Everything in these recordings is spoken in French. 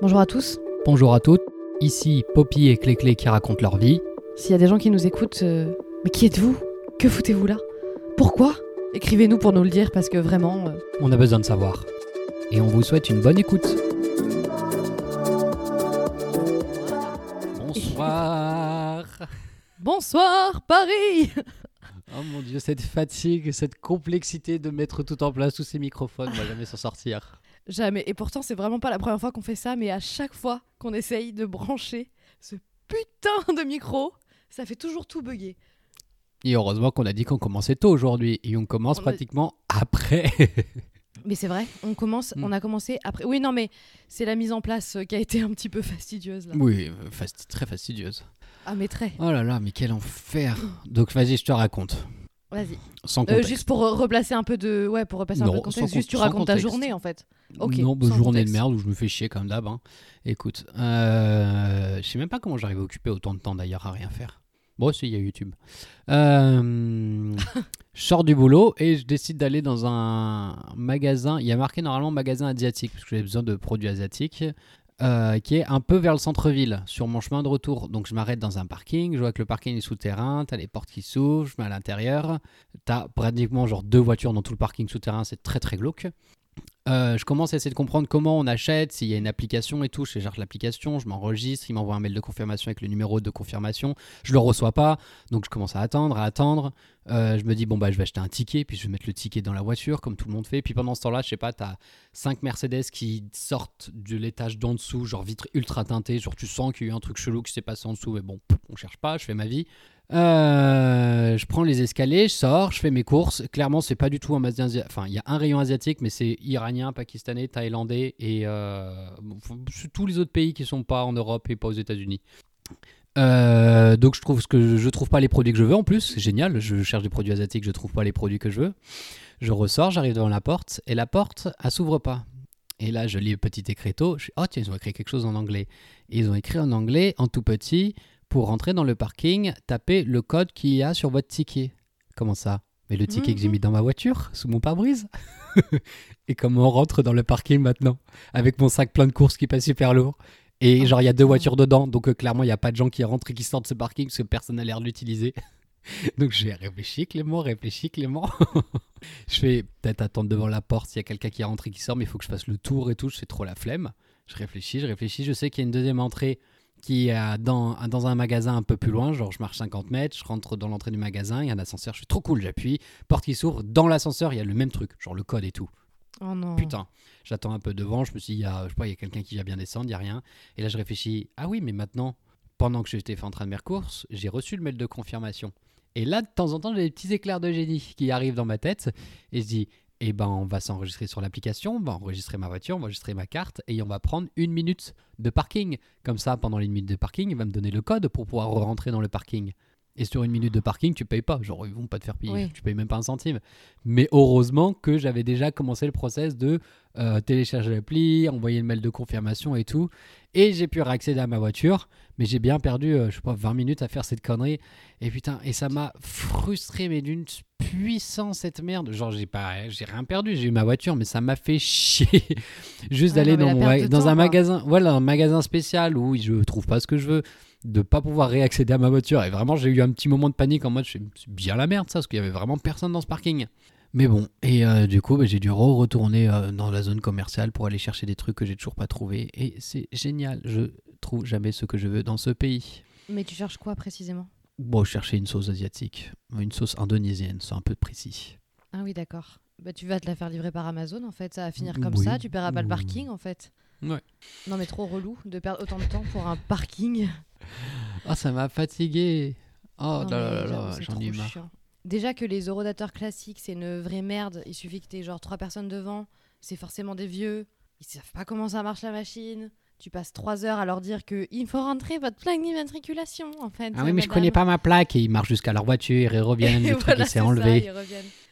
Bonjour à tous. Bonjour à toutes, ici Poppy et Cléclé qui racontent leur vie. S'il y a des gens qui nous écoutent, euh, mais qui êtes-vous? Que foutez-vous là? Pourquoi? Écrivez-nous pour nous le dire parce que vraiment. euh, On a besoin de savoir. Et on vous souhaite une bonne écoute. Bonsoir. Bonsoir Paris Oh mon dieu, cette fatigue, cette complexité de mettre tout en place, tous ces microphones, on va jamais s'en sortir. Jamais. Et pourtant, c'est vraiment pas la première fois qu'on fait ça, mais à chaque fois qu'on essaye de brancher ce putain de micro, ça fait toujours tout bugger. Et heureusement qu'on a dit qu'on commençait tôt aujourd'hui. Et on commence On a- pratiquement après. Mais c'est vrai, on commence, Mm. on a commencé après. Oui, non, mais c'est la mise en place euh, qui a été un petit peu fastidieuse là. oui, euh, fasti- très fastidieuse. Ah, mais très. Oh là là, mais quel enfer. Donc vas-y, je te raconte. Vas-y. Sans Euh, juste pour euh, replacer un peu de, ouais, pour repasser un Non, peu de contexte. sans Juste, tu racontes ta journée en fait. Ok, non, bah, journée contexte. de merde où je me fais chier comme d'hab. hein. Écoute, euh, je sais même pas comment j'arrive à occuper autant de temps d'ailleurs à rien faire. Bon, si, il y a YouTube. Euh, je sors du boulot et je décide d'aller dans un magasin. Il y a marqué normalement magasin asiatique parce que j'avais besoin de produits asiatiques. Euh, qui est un peu vers le centre-ville, sur mon chemin de retour. Donc je m'arrête dans un parking, je vois que le parking est souterrain, t'as les portes qui s'ouvrent, je mets à l'intérieur. T'as pratiquement genre deux voitures dans tout le parking souterrain, c'est très très glauque. Euh, je commence à essayer de comprendre comment on achète, s'il y a une application et tout. Je cherche l'application, je m'enregistre, il m'envoie un mail de confirmation avec le numéro de confirmation. Je le reçois pas, donc je commence à attendre, à attendre. Euh, je me dis, bon, bah, je vais acheter un ticket, puis je vais mettre le ticket dans la voiture, comme tout le monde fait. Puis pendant ce temps-là, je sais pas, t'as 5 Mercedes qui sortent de l'étage d'en dessous, genre vitre ultra teintée. Genre, tu sens qu'il y a eu un truc chelou qui s'est passé en dessous, mais bon, on cherche pas, je fais ma vie. Euh, je prends les escaliers, je sors, je fais mes courses. Clairement, c'est pas du tout un. Enfin, il y a un rayon asiatique, mais c'est iranien, pakistanais, thaïlandais et euh, tous les autres pays qui sont pas en Europe et pas aux États-Unis. Euh, donc je trouve ce que je trouve pas les produits que je veux en plus, c'est génial. Je cherche des produits asiatiques, je trouve pas les produits que je veux. Je ressors, j'arrive devant la porte et la porte, elle s'ouvre pas. Et là, je lis le petit écriteau. Je oh tiens, ils ont écrit quelque chose en anglais. Et ils ont écrit en anglais, en tout petit, pour rentrer dans le parking, tapez le code qu'il y a sur votre ticket. Comment ça? Mais le ticket que j'ai Mhm. mis dans ma voiture, sous mon pare-brise Et comment on rentre dans le parking maintenant Avec mon sac plein de courses qui passe super lourd. Et Oh, genre, il y a deux voitures dedans, donc euh, clairement, il n'y a pas de gens qui rentrent et qui sortent de ce parking parce que personne n'a l'air de l'utiliser. donc j'ai réfléchi, Clément, réfléchi, Clément. je fais peut-être attendre devant la porte s'il y a quelqu'un qui rentre et qui sort, mais il faut que je fasse le tour et tout, je fais trop la flemme. Je réfléchis, je réfléchis, je sais qu'il y a une deuxième entrée qui est dans, dans un magasin un peu plus loin, genre je marche 50 mètres, je rentre dans l'entrée du magasin, il y a un ascenseur, je suis trop cool, j'appuie, porte qui s'ouvre, dans l'ascenseur il y a le même truc, genre le code et tout. Oh non. Putain, j'attends un peu devant, je me suis dit, il y a, je sais pas, il y a quelqu'un qui va bien descendre, il y a rien. Et là je réfléchis, ah oui, mais maintenant, pendant que j'étais en train de mes courses, j'ai reçu le mail de confirmation. Et là, de temps en temps, j'ai des petits éclairs de génie qui arrivent dans ma tête et je dis, eh ben, on va s'enregistrer sur l'application, on va enregistrer ma voiture, on va enregistrer ma carte et on va prendre une minute de parking. Comme ça, pendant les minutes de parking, il va me donner le code pour pouvoir rentrer dans le parking. Et sur une minute de parking, tu payes pas. Genre, ils vont pas te faire payer. Oui. Tu payes même pas un centime. Mais heureusement que j'avais déjà commencé le process de euh, télécharger l'appli, envoyer le mail de confirmation et tout. Et j'ai pu réaccéder à ma voiture. Mais j'ai bien perdu, euh, je sais pas, 20 minutes à faire cette connerie. Et putain, et ça m'a frustré, mais d'une puissance cette merde. Genre, j'ai pas, j'ai rien perdu. J'ai eu ma voiture, mais ça m'a fait chier. Juste d'aller dans, mon temps, un quoi. magasin, voilà, un magasin spécial où je trouve pas ce que je veux de pas pouvoir réaccéder à ma voiture. Et vraiment, j'ai eu un petit moment de panique en mode, c'est bien la merde ça, parce qu'il y avait vraiment personne dans ce parking. Mais bon, et euh, du coup, bah, j'ai dû re-retourner euh, dans la zone commerciale pour aller chercher des trucs que j'ai toujours pas trouvé. Et c'est génial, je trouve jamais ce que je veux dans ce pays. Mais tu cherches quoi précisément? Bon, je cherchais une sauce asiatique, une sauce indonésienne, c'est un peu précis. Ah oui, d'accord. Bah, tu vas te la faire livrer par Amazon en fait, ça va finir comme Oui. ça, tu paieras pas le Oui. parking en fait. Ouais. Non mais trop relou de perdre autant de temps pour un parking. Ah, ça m'a fatigué. Oh Non, là là mais là j'en ai marre. chiant. Déjà que les eurodateurs classiques, c'est une vraie merde. Il suffit que tu aies genre trois personnes devant. C'est forcément des vieux. Ils savent pas comment ça marche la machine. Tu passes trois heures à leur dire que il faut rentrer votre plaque d'immatriculation en fait. Ah oui, mais je madame. connais pas ma plaque. Et ils marchent jusqu'à leur voiture, ils reviennent, Et le truc voilà, s'est enlevé.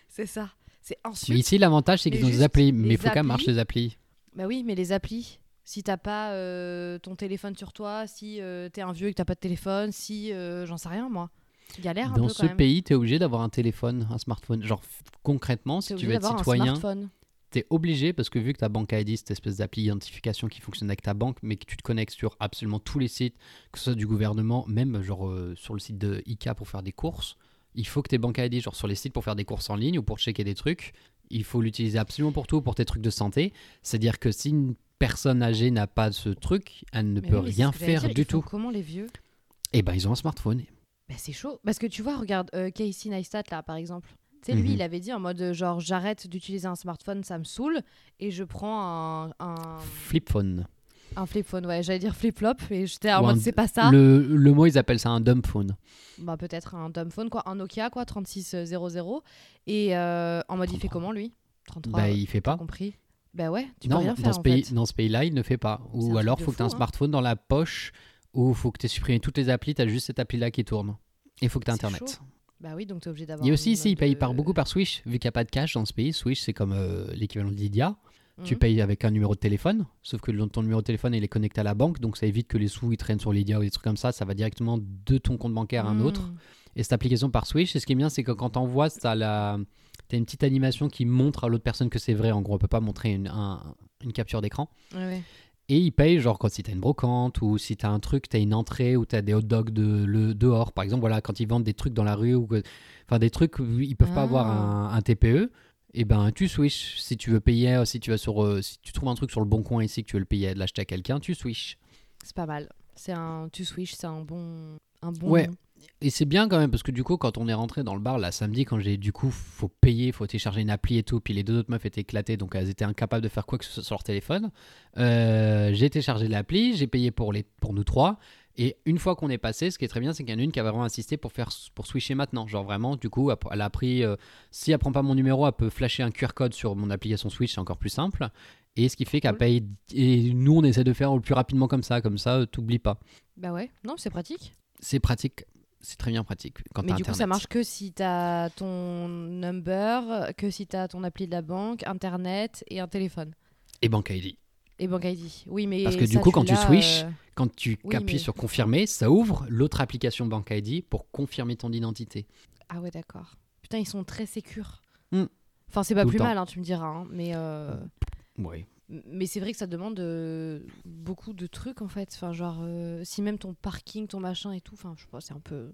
C'est ça. C'est Mais ensuite. ici, l'avantage, c'est qu'ils Mais ont des applis. Mais il faut qu'elles marchent applis. les applis. Bah oui, mais les applis. Si t'as pas euh, ton téléphone sur toi, si euh, t'es un vieux et que t'as pas de téléphone, si euh, j'en sais rien moi. Galère un Dans peu ce quand même. pays, tu es obligé d'avoir un téléphone, un smartphone. Genre, concrètement, T'es si tu obligé veux être d'avoir un citoyen, smartphone. tu es obligé, parce que vu que ta banque ID, cette espèce d'appli d'identification qui fonctionne avec ta banque, mais que tu te connectes sur absolument tous les sites, que ce soit du gouvernement, même genre euh, sur le site de ICA pour faire des courses, il faut que tes banques ID, genre sur les sites pour faire des courses en ligne ou pour checker des trucs, il faut l'utiliser absolument pour tout, pour tes trucs de santé. C'est-à-dire que si une personne âgée n'a pas ce truc, elle ne Mais peut oui, rien faire dire, du tout. Comment les vieux? Et ben ils ont un smartphone. Bah, c'est chaud. Parce que tu vois, regarde euh, Casey Neistat, là, par exemple. Tu sais, lui, Mhm. il avait dit en mode euh, genre, j'arrête d'utiliser un smartphone, ça me saoule, et je prends un, un, Flip phone. un flip phone. Ouais, j'allais dire flip-flop, et j'étais en Ou mode, c'est pas ça. Le, le mot, ils appellent ça un dumb phone. Bah, peut-être un dumb phone, quoi. Un Nokia, quoi, 3600. Et euh, en mode, il fait 33. comment, lui? 33, bah, euh, il fait pas. compris? Bah ouais, tu non, peux rien dans faire, ce en pays, fait. dans ce pays-là, il ne fait pas. Ou alors, de faut que tu aies un hein. smartphone dans la poche, ou faut que tu aies supprimé toutes les applis, tu as juste cette appli-là qui tourne. Et il faut que tu aies Internet. chaud. Bah oui, donc t'es obligé d'avoir. Il y a un aussi ici, ils minimum payent de- par beaucoup par Swish, vu qu'il n'y a pas de cash dans ce pays. Swish, c'est comme euh, l'équivalent de Lydia. Tu Mhm. payes avec un numéro de téléphone, sauf que ton numéro de téléphone il est connecté à la banque, donc ça évite que les sous ils traînent sur Lydia ou des trucs comme ça. Ça va directement de ton compte bancaire à un autre. Mhm. Et cette application par Swish, et ce qui est bien, c'est que quand t'envoies, t'as la... as une petite animation qui montre à l'autre personne que c'est vrai. En gros, on peut pas montrer une, un- une capture d'écran. Ouais. Et ils payent, genre, quand si t'as une brocante ou si t'as un truc, t'as une entrée ou t'as des hot dogs de, le, dehors. Par exemple, voilà, quand ils vendent des trucs dans la rue ou que- enfin des trucs, où ils peuvent pas avoir Ah. un, un TPE. Et ben, tu switch. Si tu veux payer, euh, si tu vas sur, euh, si tu trouves un truc sur le bon coin ici que tu veux le payer, l'acheter à quelqu'un, tu switch. C'est pas mal. C'est un. Tu switch, c'est un bon. Un bon. Ouais. nom. Et c'est bien quand même parce que du coup, quand on est rentré dans le bar là samedi, quand j'ai du coup, faut payer, faut télécharger une appli et tout, puis les deux autres meufs étaient éclatées, donc elles étaient incapables de faire quoi que ce soit sur leur téléphone. Euh, j'ai téléchargé l'appli, j'ai payé pour les, pour nous trois. Et une fois qu'on est passé, ce qui est très bien, c'est qu'il y en a une qui a vraiment insisté pour faire pour switcher maintenant. Genre vraiment, du coup, elle a pris. euh, si elle prend pas mon numéro, elle peut flasher un QR code sur mon application Switch, c'est encore plus simple. Et ce qui fait qu'elle paye. Et nous, on essaie de faire le plus rapidement comme ça, comme ça, euh, t'oublies pas. Bah ouais. Non, c'est pratique. C'est pratique. C'est très bien pratique quand Mais du coup, ça marche que si t'as ton number, que si t'as ton appli de la banque, internet et un téléphone. Et Bank ID. Et Bank ID. Oui, mais. Parce que du coup, quand tu switches, euh, Quand tu Oui, appuies mais- sur confirmer, ça ouvre l'autre application Bank ID pour confirmer ton identité. Ah ouais, d'accord. Putain, ils sont très sécures. Hmm. Enfin, c'est pas Tout plus mal, hein, tu me diras. hein, mais euh, Oui. Mais c'est vrai que ça demande euh, beaucoup de trucs en fait. Enfin, genre, euh, si même ton parking, ton machin et tout, enfin, je sais pas, c'est un peu.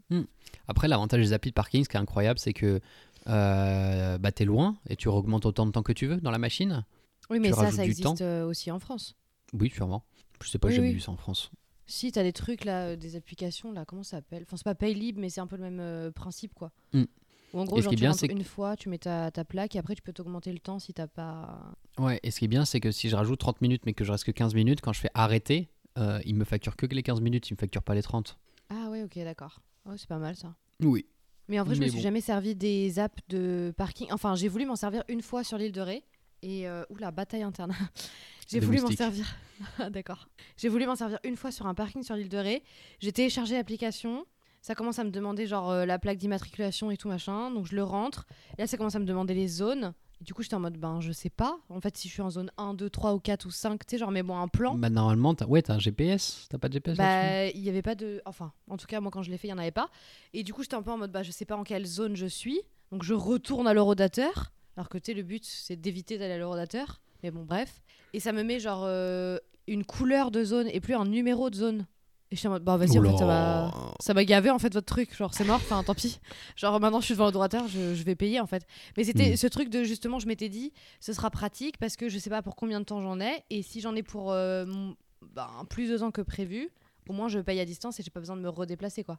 Après, l'avantage des applis de parking, ce qui est incroyable, c'est que euh, bah, t'es loin et tu augmentes autant de temps que tu veux dans la machine. Oui, mais Tu ça, ça existe euh, aussi en France. Oui, sûrement. Je sais pas, Oui, j'ai jamais oui. vu ça en France. Si, t'as des trucs là, des applications là, comment ça s'appelle? Enfin, c'est pas Paylib, mais c'est un peu le même principe quoi. Hmm. En gros, genre, qui est tu bien, que- une fois, tu mets ta, ta plaque et après tu peux t'augmenter le temps si t'as pas. Ouais, et ce qui est bien, c'est que si je rajoute 30 minutes mais que je reste que 15 minutes, quand je fais arrêter, euh, il me facture que les 15 minutes, il me facture pas les 30. Ah ouais, ok, d'accord. Ouais, c'est pas mal ça. Oui. Mais en vrai, je Mais me suis bon. jamais servi des apps de parking. Enfin, j'ai voulu m'en servir une fois sur l'île de Ré. Et euh, oula, bataille interne. j'ai voulu m'en servir. Ah, D'accord. J'ai voulu m'en servir une fois sur un parking sur l'île de Ré. J'ai téléchargé l'application. Ça commence à me demander genre euh, la plaque d'immatriculation et tout machin. Donc je le rentre. Et là, ça commence à me demander les zones. Et du coup, j'étais en mode, ben, je sais pas. En fait, si je suis en zone 1, 2, 3 ou 4 ou 5, tu sais, genre, mais bon, un plan. Bah, normalement, t'as ouais, t'as un GPS. T'as pas de GPS Bah, il y avait pas de. Enfin, en tout cas, moi, quand je l'ai fait, il y en avait pas. Et du coup, j'étais un peu en mode, bah, je sais pas en quelle zone je suis. Donc, je retourne à l'eurodateur. Alors que, tu sais, le but, c'est d'éviter d'aller à l'eurodateur. Mais bon, bref. Et ça me met, genre, euh, une couleur de zone et plus un numéro de zone. Et j'étais en mode, bah, vas-y, en fait, ça va. Ça m'a gavé en fait votre truc, genre c'est mort, enfin tant pis. Genre maintenant je suis devant l'odorateur, je, je vais payer en fait. Mais c'était Mm. ce truc de justement, je m'étais dit, ce sera pratique parce que je sais pas pour combien de temps j'en ai et si j'en ai pour euh, mon- ben, plus de temps que prévu, au moins je paye à distance et j'ai pas besoin de me redéplacer quoi.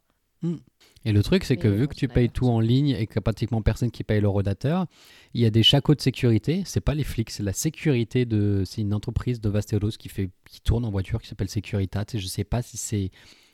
Et le truc, c'est que vu que tu payes tout en ligne et qu'il n'y a pratiquement personne qui paye le rodateur, il y a des chacos de sécurité. C'est pas les flics, c'est la sécurité de. C'est une entreprise de Vasteros qui, fait, qui tourne en voiture qui s'appelle Securitat. Et je sais pas si c'est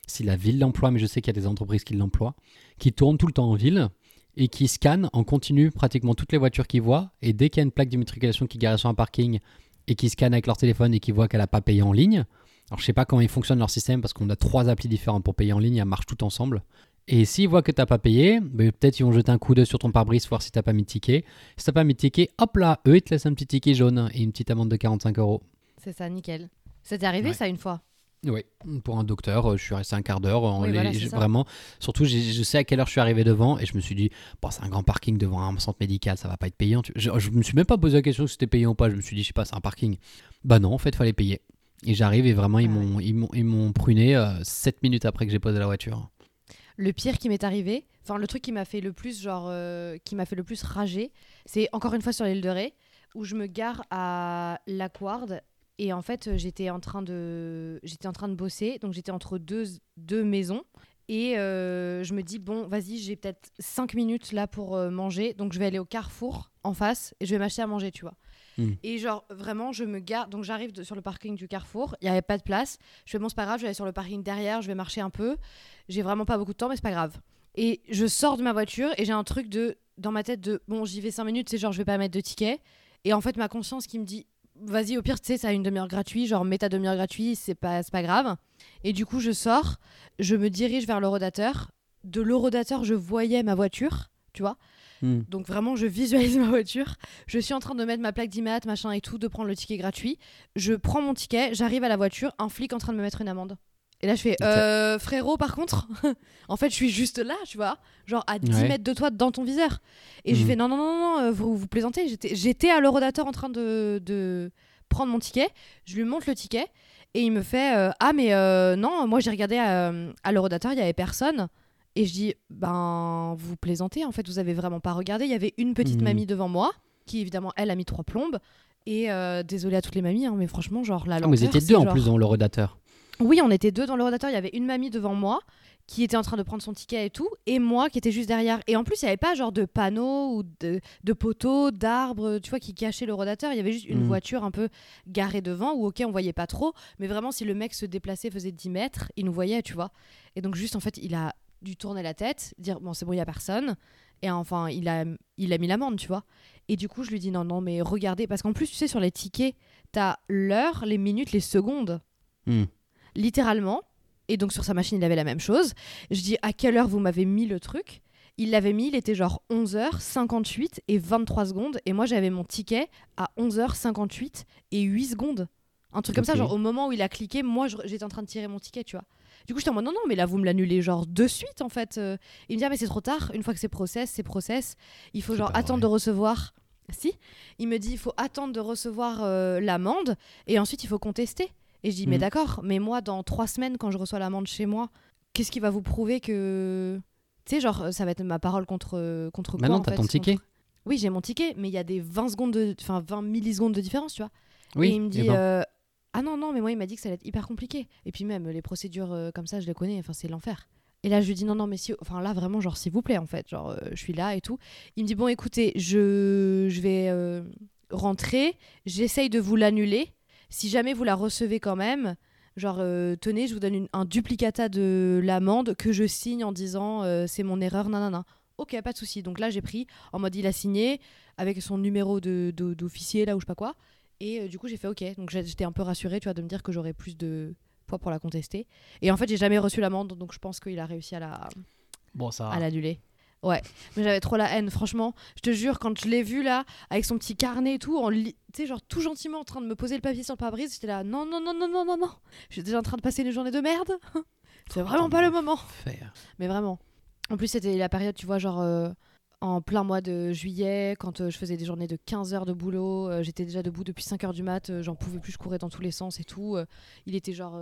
si la ville l'emploie, mais je sais qu'il y a des entreprises qui l'emploient, qui tournent tout le temps en ville et qui scannent en continu pratiquement toutes les voitures qu'ils voient. Et dès qu'il y a une plaque d'immatriculation qui garde sur un parking et qui scanne avec leur téléphone et qui voit qu'elle n'a pas payé en ligne, alors je sais pas comment ils fonctionnent leur système parce qu'on a trois applis différentes pour payer en ligne, elles marchent toutes ensemble. Et s'ils voient que t'as pas payé, ben, peut-être ils vont jeter un coup d'œil sur ton pare-brise, voir si t'as pas mis de ticket. Si t'as pas mis de ticket, hop là, eux ils te laissent un petit ticket jaune et une petite amende de 45 euros. C'est ça, nickel. Ça t'est arrivé Ouais. ça une fois? Oui, pour un docteur, euh, je suis resté un quart d'heure. Oui, voilà, c'est vraiment, surtout, je sais à quelle heure je suis arrivé devant et je me suis dit, bon, c'est un grand parking devant un centre médical, ça va pas être payant. Je, je me suis même pas posé la question si c'était payant ou pas. Je me suis dit, je sais pas, c'est un parking. Bah non, en fait, fallait payer. Et j'arrive et vraiment, ils Ah m'ont ils m'ont- ils m'ont pruné 7 minutes après que j'ai posé la voiture. Le pire qui m'est arrivé, enfin le truc qui m'a fait le plus genre euh, qui m'a fait le plus rager, c'est encore une fois sur l'île de Ré où je me gare à l'Aquard et en fait euh, j'étais en train de j'étais en train de bosser donc j'étais entre deux deux maisons et euh, je me dis bon vas-y j'ai peut-être 5 minutes là pour euh, manger donc je vais aller au Carrefour en face et je vais m'acheter à manger tu vois. Hmm. Et genre vraiment je me gare donc j'arrive sur le parking du Carrefour, il y avait pas de place. Je fais bon c'est pas grave, je vais aller sur le parking derrière, je vais marcher un peu. J'ai vraiment pas beaucoup de temps, mais c'est pas grave. Et je sors de ma voiture et j'ai un truc de dans ma tête de bon, j'y vais 5 minutes, c'est genre je vais pas mettre de ticket. Et en fait, ma conscience qui me dit vas-y, au pire, tu sais, ça a une demi-heure gratuite, genre mets ta demi-heure gratuite, c'est pas, pas grave. Et du coup, je sors, je me dirige vers l'horodateur. De l'horodateur, je voyais ma voiture, tu vois. Hmm. Donc vraiment, je visualise ma voiture. Je suis en train de mettre ma plaque d'IMAT, machin et tout, de prendre le ticket gratuit. Je prends mon ticket, j'arrive à la voiture, un flic en train de me mettre une amende. Et là, je fais, euh, frérot, par contre, en fait, je suis juste là, tu vois, genre à 10 Ouais. mètres de toi, dans ton viseur. Et je Mhm. fais, non, non, non, non, euh, vous, vous plaisantez. J'étais- à l'horodateur en train de, de prendre mon ticket. Je lui montre le ticket et il me fait, euh, ah, mais euh, non, moi, j'ai regardé euh, à l'horodateur, il y avait personne. Et je dis, ben, vous plaisantez, en fait, vous avez vraiment pas regardé. Il y avait une petite Mhm. mamie devant moi, qui évidemment, elle a mis trois plombes. Et euh, désolé à toutes les mamies, hein, mais franchement, genre, la Ah, lenteur, vous étiez deux en plus dans le redateur. Oui, on était deux dans le rodateur. Il y avait une mamie devant moi qui était en train de prendre son ticket et tout, et moi qui était juste derrière. Et en plus, il n'y avait pas genre de panneaux ou de, de poteaux, d'arbres, tu vois, qui cachaient le rodateur. Il y avait juste une Mhm. voiture un peu garée devant, où ok, on voyait pas trop, mais vraiment, si le mec se déplaçait, faisait 10 mètres, il nous voyait, tu vois. Et donc, juste en fait, il a dû tourner la tête, dire bon, c'est bon, il n'y a personne. Et enfin, il a, il a mis l'amende, tu vois. Et du coup, je lui dis non, non, mais regardez, parce qu'en plus, tu sais, sur les tickets, t'as l'heure, les minutes, les secondes Hmm. littéralement. Et donc sur sa machine, il avait la même chose. Je dis à quelle heure vous m'avez mis le truc? Il l'avait mis, il était genre 11h58 et 23 secondes. Et moi, j'avais mon ticket à 11h58 et 8 secondes. Un truc comme ça, genre au moment où il a cliqué, moi j'étais en train de tirer mon ticket, tu vois. Du coup, j'étais en mode non, non, mais là vous me l'annulez genre de suite en fait. Euh, Il me dit, ah, mais c'est trop tard. Une fois que c'est process, c'est process. Il faut genre attendre vrai. de recevoir. Si, il me dit, il faut attendre de recevoir euh, l'amende et ensuite il faut contester. Et je dis, mais Mhm. d'accord, mais moi, dans trois semaines, quand je reçois l'amende chez moi, qu'est-ce qui va vous prouver que. Tu sais, genre, ça va être ma parole contre, contre quoi Maintenant, en t'as ton contre- ticket Oui, j'ai mon ticket, mais il y a des 20 secondes de. Enfin, 20 millisecondes de différence, tu vois. Oui. et il me dit. eh ben. euh, ah non, non, mais moi, il m'a dit que ça allait être hyper compliqué. Et puis même, les procédures euh, comme ça, je les connais, enfin, c'est l'enfer. Et là, je lui dis non, non, mais si. Enfin, là, vraiment, genre, s'il vous plaît, en fait. Genre, euh, je suis là et tout. Il me dit bon, écoutez, je, je vais euh, rentrer, j'essaye de vous l'annuler. Si jamais vous la recevez quand même, genre, tenez, je vous donne un duplicata de l'amende que je signe en disant c'est mon erreur, nanana. Ok, pas de souci. Donc là, j'ai pris en mode il a signé avec son numéro de- de- d'officier, là, ou je sais pas quoi. Et euh, du coup, j'ai fait ok. Donc j'étais un peu rassurée, tu vois, de me dire que j'aurais plus de poids pour la contester. Et en fait, j'ai jamais reçu l'amende, donc je pense qu'il a réussi à la, Bon, ça. à l'annuler. Ouais, mais j'avais trop la haine, franchement. Je te jure, quand je l'ai vu là, avec son petit carnet et tout, en li- tu sais, genre tout gentiment en train de me poser le papier sur le pare-brise, j'étais là, non, non, non, non, non, non, non. J'étais déjà en train de passer une journée de merde. C'est vraiment pas le moment. Faire. Mais vraiment. En plus, c'était la période, tu vois, genre euh, en plein mois de juillet, quand euh, je faisais des journées de 15 heures de boulot, euh, j'étais déjà debout depuis 5 heures du mat, euh, j'en pouvais plus, je courais dans tous les sens et tout. il était genre.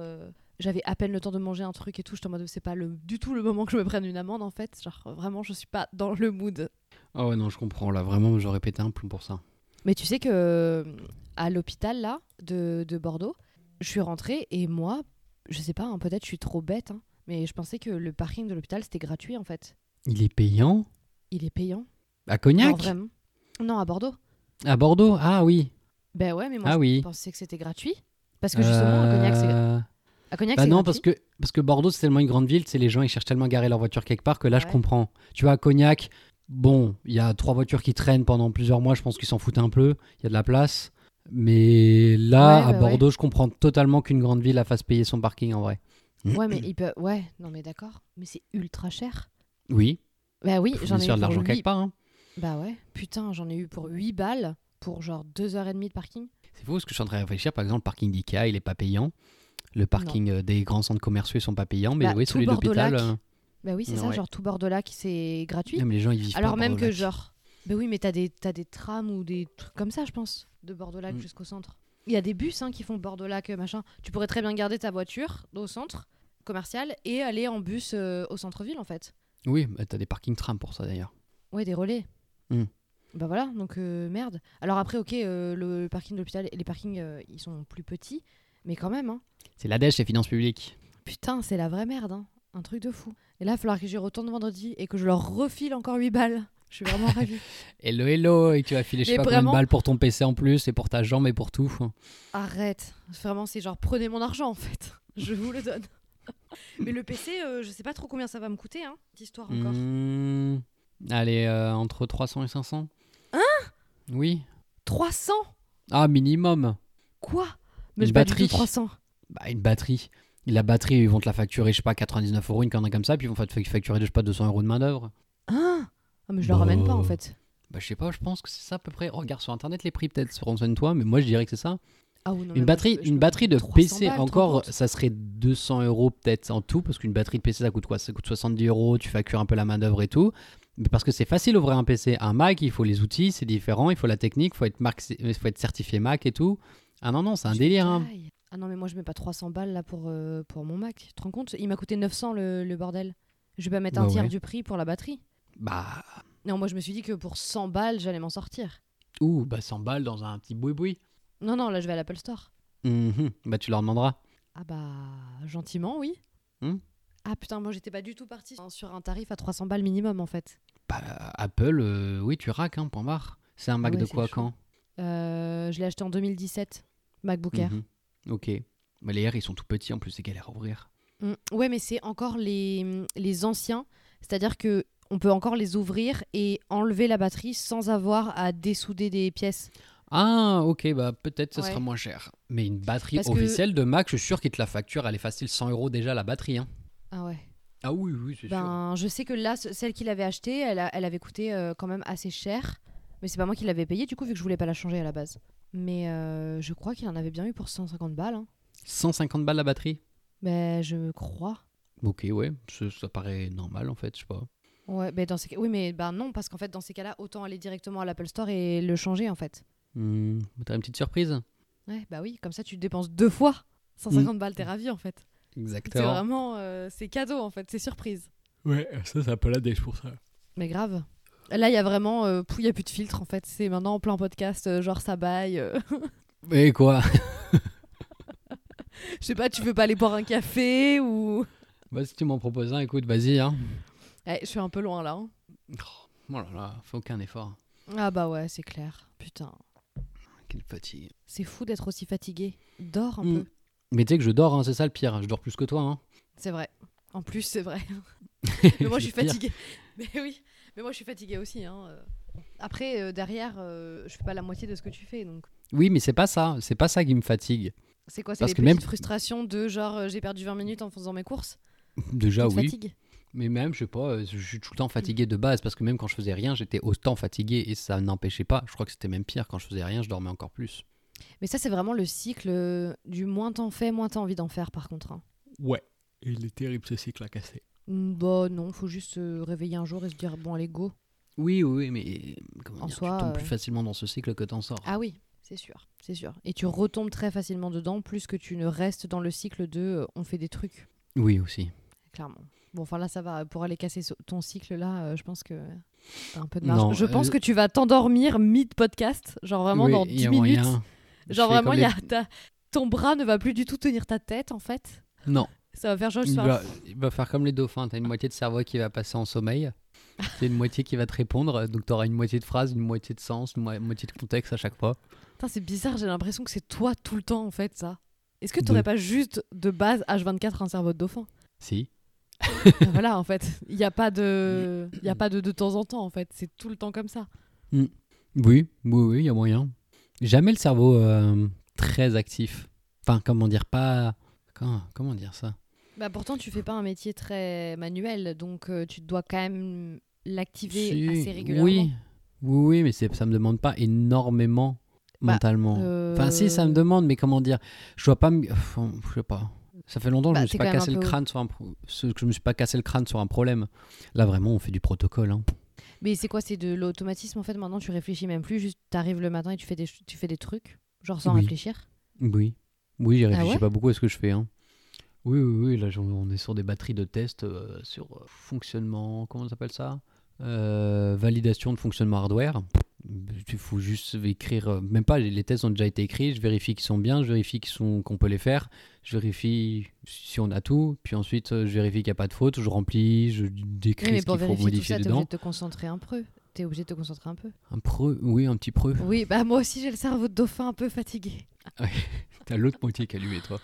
j'avais à peine le temps de manger un truc et tout. J'étais en mode, c'est pas le, du tout le moment que je me prenne une amende en fait. Genre, vraiment, je suis pas dans le mood. Ah ouais, non, je comprends. Là, vraiment, j'aurais pété un plomb pour ça. Mais tu sais que à l'hôpital là de, de Bordeaux, je suis rentrée et moi, je sais pas, hein, peut-être je suis trop bête, hein, mais je pensais que le parking de l'hôpital c'était gratuit en fait. Il est payant? Il est payant. À Cognac. Non, à Bordeaux. À Bordeaux? Ah oui. Ben ouais, mais moi Ah je oui. pensais que c'était gratuit. Parce que justement, à Cognac, c'est Euh, à Cognac, Bah c'est non, gratuit. parce que, parce que Bordeaux, c'est tellement une grande ville, c'est les gens, ils cherchent tellement à garer leur voiture quelque part que là, je comprends. Tu vois, à Cognac, bon, il y a trois voitures qui traînent pendant plusieurs mois, je pense qu'ils s'en foutent un peu, il y a de la place. Mais là, Ouais, à bah Bordeaux, je comprends totalement qu'une grande ville la fasse payer son parking en vrai. Ouais, mais il peut. Ouais, non, mais d'accord. Mais c'est ultra cher. Oui, Bah oui, j'en ai eu de l'argent 8... quelque part. hein. Bah ouais, putain, j'en ai eu pour 8 balles pour genre 2h30 de parking. C'est fou parce que je suis en train de réfléchir, par exemple, le parking d'IKEA, il est pas payant. Le parking euh, des grands centres commerciaux ils sont pas payants, mais Bah, oui, tout celui de l'hôpital. lac. euh, Bah oui, c'est ça, Ouais. genre tout bord de lac, c'est gratuit. non, mais les gens ils vivent Alors même que genre. Bah oui, mais t'as des, t'as des trams ou des trucs comme ça, je pense, de bord de lac Mm. jusqu'au centre. Il y a des bus hein, qui font bord de lac, euh, machin. Tu pourrais très bien garder ta voiture au centre commercial et aller en bus euh, au centre-ville, en fait. Oui, bah, t'as des parkings tram pour ça d'ailleurs. Ouais, des relais. Mm. Bah voilà, donc euh, merde. Alors après, ok, euh, le, le parking de l'hôpital, les parkings, euh, ils sont plus petits, mais quand même, hein. C'est l'ADECE, les finances publiques. Putain, c'est la vraie merde, hein. Un truc de fou. Et là, il va falloir que j'y retourne vendredi et que je leur refile encore 8 balles. Je suis vraiment ravie. Hello, hello, et tu vas filer je sais pas combien de balles pour ton PC en plus, et pour ta jambe et pour tout. Arrête. Vraiment, c'est genre prenez mon argent en fait. Je vous le donne. Mais le PC, euh, je sais pas trop combien ça va me coûter, hein. Cette histoire encore. Hmm, Allez, euh, entre 300 et 500 Hein? Oui. 300 Ah, minimum. Quoi? Mais Une du batterie. tout 300. Bah, une batterie. La batterie, ils vont te la facturer, je sais pas, 99 euros, une connerie comme ça, puis ils vont te facturer, je sais pas, 200 euros de main-d'œuvre. Hein? Ah, mais je le ramène pas en Bah. fait. Bah, je sais pas, je pense que c'est ça à peu près. Regarde sur internet les prix, peut-être, renseigne-toi, mais moi je dirais que c'est ça. Ah oui, non, mais Une batterie, une batterie de mettre 300 PC balles, encore, ça serait 200 euros peut-être en tout, parce qu'une batterie de PC ça coûte quoi? Ça coûte 70 euros, tu factures un peu la main d'œuvre et tout. Mais parce que c'est facile d'ouvrir un PC. Un Mac, il faut les outils, c'est différent, il faut la technique, il faut être, Mac- il faut être certifié Mac et tout. Ah non, non, c'est un délire. hein. Ah non, mais moi je mets pas 300 balles là pour, euh, pour mon Mac. Tu te rends compte? Il m'a coûté 900 le, le bordel. Je vais pas mettre un Bah tiers ouais. du prix pour la batterie. Bah, Non, moi je me suis dit que pour 100 balles, j'allais m'en sortir. ouh, bah 100 balles dans un petit boui-boui. Non, non, là je vais à l'Apple Store. Mhm, Bah tu leur demanderas. Ah bah, gentiment, oui. Hmm. Ah putain, moi j'étais pas du tout partie sur un tarif à 300 balles minimum en fait. Bah, Apple, euh, oui, tu raques, hein, point barre. C'est un Mac ouais, de c'est quoi chaud. quand? Euh, je l'ai acheté en 2017, MacBook Air. Mhm. Ok. Mais les R, ils sont tout petits en plus, c'est galère à ouvrir. Mm, Ouais, mais c'est encore les, les anciens. C'est-à-dire que on peut encore les ouvrir et enlever la batterie sans avoir à dessouder des pièces. Ah, ok, bah peut-être ce Ouais. sera moins cher. Mais une batterie Parce que- officielle de Mac, je suis sûr qu'ils te la facturent, elle est facile 100 euros déjà la batterie. Hein. Ah ouais. Ah oui, oui, c'est sûr. Ben, je sais que là, ce- celle qu'il avait achetée, elle, a- elle avait coûté euh, quand même assez cher. Mais c'est pas moi qui l'avais payée, du coup, vu que je voulais pas la changer à la base. Mais euh, je crois qu'il en avait bien eu pour 150 balles. hein. 150 balles la batterie? Ben, je crois. Ok, ouais, ça, ça paraît normal en fait, je sais pas. Ouais, ben dans ces... Oui, mais ben non, parce qu'en fait, dans ces cas-là, autant aller directement à l'Apple Store et le changer, en fait. Hmm, T'as une petite surprise Ouais, bah oui, comme ça, tu dépenses deux fois. 150 balles, t'es ravi, en fait. C'est Exactement. vraiment... euh, c'est cadeau, en fait, c'est surprise. Ouais, ça, c'est un peu la dèche pour ça. Mais grave. Là, il y a vraiment... euh, il y a plus de filtre, en fait. C'est maintenant en plein podcast, euh, genre ça baille. euh. Mais quoi? Je sais pas, tu veux pas aller boire un café ou... Bah, si tu m'en proposes un, écoute, vas-y. Hein. Eh, je suis un peu loin, là. hein. Oh là là, fais aucun effort. Ah bah ouais, c'est clair. Putain. Quelle fatigue. C'est fou d'être aussi fatigué. Dors un Mm. peu. Mais tu sais que je dors, hein, c'est ça le pire. Je dors plus que toi. Hein. C'est vrai. En plus, c'est vrai. Mais moi, je suis fatiguée. Mais oui. Mais moi, je suis fatiguée aussi. hein, euh. Après, euh, derrière, euh, je fais pas la moitié de ce que tu fais. Donc, Oui, mais c'est pas ça. C'est pas ça qui me fatigue. c'est quoi C'est Parce les que petites même- frustrations de genre, euh, j'ai perdu 20 minutes en faisant mes courses? Déjà, oui. fatigue? Mais même, je sais pas, euh, je suis tout le temps fatigué de base parce que même quand je faisais rien, j'étais autant fatigué et ça n'empêchait pas. Je crois que c'était même pire quand je faisais rien, je dormais encore plus. Mais ça, c'est vraiment le cycle euh, du moins t'en fais, moins t'as envie d'en faire, par contre. hein. Ouais, il est terrible ce cycle à casser. Mm, Bah non, faut juste se réveiller un jour et se dire, bon, allez, go. Oui, oui, oui, mais comment En dire, soi, tu tombes euh, plus facilement dans ce cycle que t'en sors. Ah oui, c'est sûr, c'est sûr. Et tu retombes très facilement dedans, plus que tu ne restes dans le cycle de euh, on fait des trucs, Oui, aussi. clairement. Bon, enfin là, ça va. Pour aller casser ton cycle là, euh, je pense que t'as un peu de marge. Non, je pense euh, que tu vas t'endormir mid-podcast, genre vraiment Oui, dans il 10 y a minutes. moyen. Genre vraiment, y a les- ton bras ne va plus du tout tenir ta tête en fait. Non, Ça va faire genre, il va, il va faire comme les dauphins. T'as une moitié de cerveau qui va passer en sommeil. C'est une moitié qui va te répondre. Donc t'auras une moitié de phrase, une moitié de sens, une mo- moitié de contexte à chaque fois. Putain, c'est bizarre, j'ai l'impression que c'est toi tout le temps en fait, ça. Est-ce que De- t'aurais pas juste de base H24 un cerveau de dauphin? Si. Voilà, en fait. Il n'y a pas de. Il y a pas de de temps en temps en fait. C'est tout le temps comme ça. Oui, oui, oui, il y a moyen. Jamais le cerveau euh, très actif. Enfin, comment dire, pas. Comment, comment dire ça? Bah pourtant, tu fais pas un métier très manuel, donc euh, tu dois quand même l'activer Si, assez régulièrement. Oui, oui, oui, mais ça me demande pas énormément Bah, mentalement. Euh, Enfin, si, ça me demande, mais comment dire? Je dois pas me. Enfin, je sais pas. Ça fait longtemps que Bah, je me suis pas cassé le crâne sur un pro- que je me suis pas cassé le crâne sur un problème. Là vraiment, on fait du protocole. hein. Mais c'est quoi C'est de l'automatisme en fait. Maintenant, tu réfléchis même plus. Juste, t'arrives le matin et tu fais des, ch- tu fais des trucs, genre sans Oui. réfléchir? Oui, oui, j'y réfléchis Ah ouais? pas beaucoup à ce que je fais. hein. Oui, oui, oui. Là, on est sur des batteries de test euh, sur euh, fonctionnement. Comment ça s'appelle ça? Euh, Validation de fonctionnement hardware. Il faut juste écrire, euh, même pas, les tests ont déjà été écrits, je vérifie qu'ils sont bien, je vérifie qu'on peut les faire, je vérifie si on a tout, puis ensuite euh, je vérifie qu'il n'y a pas de faute, je remplis, je décris Oui, ce qu'il faut vérifier tout modifier ça, dedans. obligé de te concentrer un peu. T'es obligé de te concentrer un peu. Un preux, oui, un petit preux. Oui, bah moi aussi j'ai le cerveau de dauphin un peu fatigué. T'as l'autre moitié qui est allumée, toi.